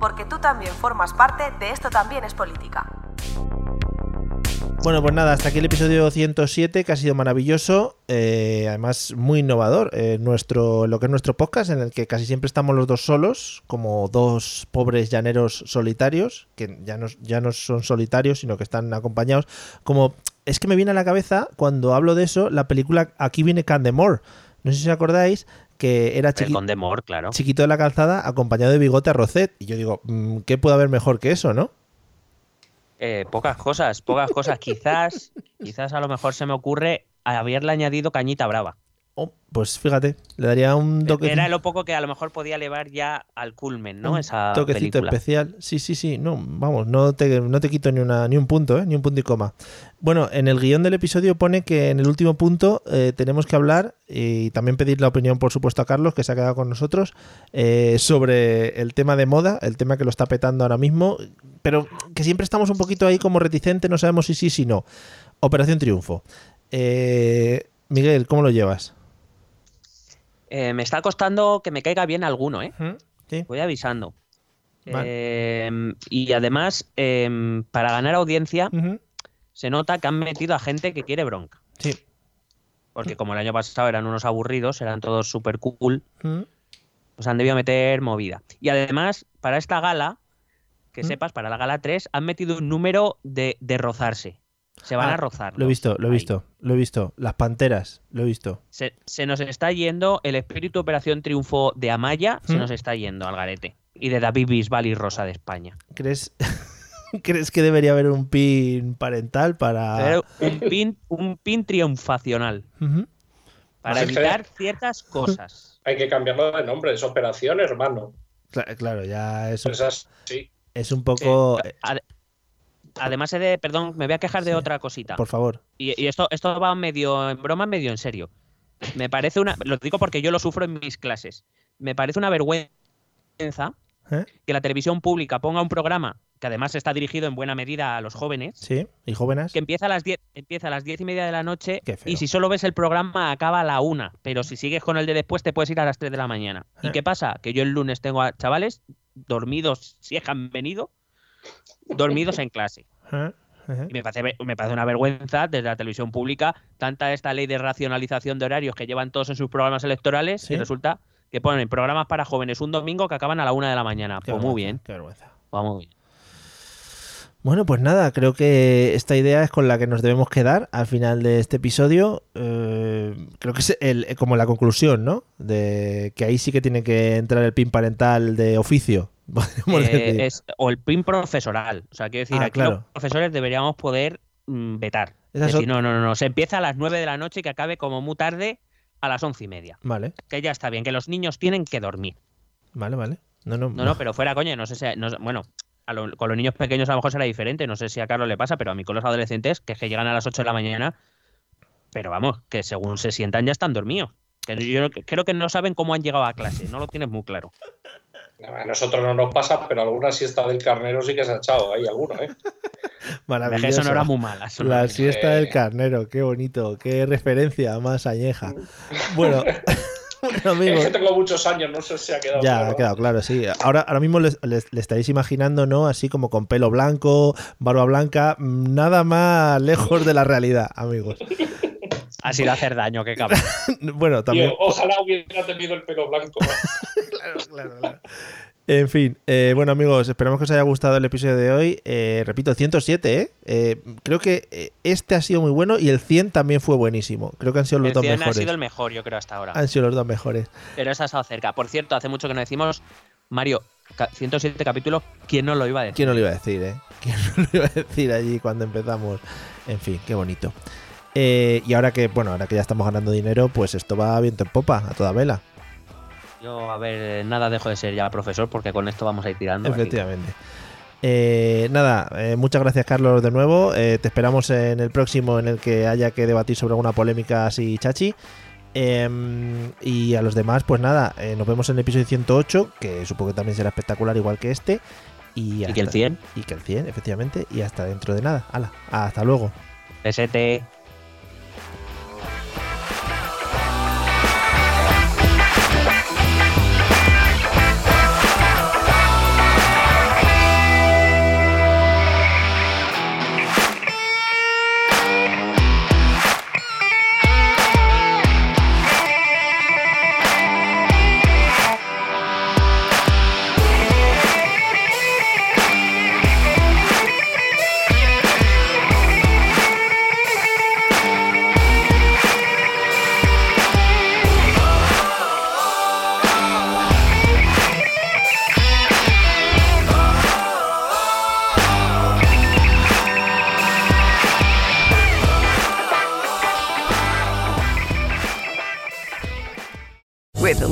porque tú también formas parte de Esto también es política. Bueno, pues nada, hasta aquí el episodio 107, que ha sido maravilloso, eh, además muy innovador, eh, nuestro, lo que es nuestro podcast, en el que casi siempre estamos los dos solos, como dos pobres llaneros solitarios, que ya no, ya no son solitarios, sino que están acompañados, como es que me viene a la cabeza, cuando hablo de eso, la película Aquí viene Candemore, no sé si os acordáis, que era claro. chiquito de la calzada acompañado de bigote a Rocet. Y yo digo, mm, ¿qué puede haber mejor que eso, no? Eh, pocas cosas, pocas cosas. quizás, quizás a lo mejor se me ocurre haberle añadido cañita brava. Oh, pues fíjate, le daría un toque. Era lo poco que a lo mejor podía elevar ya al culmen, ¿no? Un Esa toquecito especial. Sí, sí, sí. No, vamos, no te, no te quito ni, una, ni un punto, ¿eh? Ni un punto y coma. Bueno, en el guion del episodio pone que en el último punto eh, tenemos que hablar y también pedir la opinión, por supuesto, a Carlos, que se ha quedado con nosotros, eh, sobre el tema de moda, el tema que lo está petando ahora mismo, pero que siempre estamos un poquito ahí como reticentes, no sabemos si sí, si no. Operación Triunfo. Eh, Miguel, ¿cómo lo llevas? Eh, me está costando que me caiga bien alguno, ¿eh? Sí. Voy avisando. Vale. Eh, y además, eh, para ganar audiencia, se nota que han metido a gente que quiere bronca. Sí. Porque como el año pasado eran unos aburridos, eran todos súper cool, pues han debido meter movida. Y además, para esta gala, que sepas, para la gala 3, han metido un número de, de rozarse. Se van Ah, a rozar. Lo he visto, lo he ahí. visto, lo he visto. Las panteras, lo he visto. Se, se nos está yendo el espíritu Operación Triunfo de Amaya, se ¿Mm? nos está yendo al garete. Y de David Bisbal y Rosa de España. ¿Crees, ¿Crees que debería haber un pin parental para. Un pin, un pin triunfacional. Para Pues que- evitar ciertas cosas. Hay que cambiarlo de nombre, es operación, hermano. Cla- Claro, ya es un, Pues es un poco. Eh, Además he de, perdón, me voy a quejar de Sí. otra cosita. Por favor. Y, y esto, esto va medio en broma, medio en serio. Me parece una. Lo digo porque yo lo sufro en mis clases. Me parece una vergüenza ¿Eh? que la televisión pública ponga un programa que además está dirigido en buena medida a los jóvenes. Sí, y jóvenes. Que empieza a las 10, empieza a las diez y media de la noche Qué feo. y si solo ves el programa acaba a la una, pero si sigues con el de después te puedes ir a las 3 de la mañana. Eh. ¿Y qué pasa? Que yo el lunes tengo a chavales dormidos, si es que han venido, dormidos en clase. Y me parece, me parece una vergüenza desde la televisión pública, tanta esta ley de racionalización de horarios que llevan todos en sus programas electorales Sí. y resulta que ponen programas para jóvenes un domingo que acaban a la una de la mañana. Qué Pues muy bien, Qué vergüenza. muy bien. Bueno, pues nada, creo que esta idea es con la que nos debemos quedar al final de este episodio. Eh, creo que es el- como la conclusión, ¿no? De que ahí sí que tiene que entrar el pin parental de oficio. Eh, es, o el PIN profesoral. O sea, quiero decir, Ah, aquí claro. los profesores deberíamos poder mm, vetar. Decir, son- no, no, no, no, se empieza a las 9 de la noche y que acabe como muy tarde a las once y media. Vale, Que ya está bien, que los niños tienen que dormir. vale, vale. No, no, No, no, pero fuera, coño, no sé si. no bueno, a lo- con los niños pequeños a lo mejor será diferente. No sé si a Carlos le pasa, pero a mí con los adolescentes, que es que llegan a las 8 de la mañana, pero vamos, que según se sientan ya están dormidos. Que yo creo que no saben cómo han llegado a clase, no lo tienes muy claro. A nosotros no nos pasa, pero alguna siesta del carnero sí que se ha echado ahí, alguno, ¿eh? Maravilloso. Que sonora muy mala. sonora La siesta del carnero, qué bonito, qué referencia más añeja. Bueno, bueno Es amigos, que tengo muchos años, no sé si ha quedado ya claro. ha quedado claro, sí. Ahora, ahora mismo le estaréis imaginando, ¿no? Así como con pelo blanco, barba blanca, nada más lejos de la realidad, amigos. Ha sido hacer daño, qué cabrón. Bueno, Tío, también. ojalá hubiera tenido el pelo blanco. En fin, eh, bueno amigos, esperamos que os haya gustado el episodio de hoy. Eh, repito, 107, ¿eh? Eh, Creo que eh, este ha sido muy bueno y el 100 también fue buenísimo. Creo que han sido los El dos 100 ha mejores. sido el mejor, yo creo, hasta ahora. Han sido los dos mejores. Pero esa ha estado cerca. Por cierto, hace mucho que no decimos, Mario, ca- 107 capítulos, ¿quién no lo iba a decir? ¿Quién no lo iba a decir, eh? ¿Quién no lo iba a decir allí cuando empezamos? En fin, qué bonito. Eh, y ahora que, bueno, ahora que ya estamos ganando dinero, pues esto va viento en popa, a toda vela. Yo, a ver, nada dejo de ser ya profesor porque con esto vamos a ir tirando. Efectivamente. Eh, nada, eh, muchas gracias Carlos de nuevo. Eh, te esperamos en el próximo en el que haya que debatir sobre alguna polémica así chachi. Em, y a los demás, pues nada, eh, nos vemos en el episodio 108, que supongo que también será espectacular igual que este. Y, Y que el hasta- 100. Y que el 100, efectivamente. Y hasta dentro de nada. Hala, hasta luego. Pesete.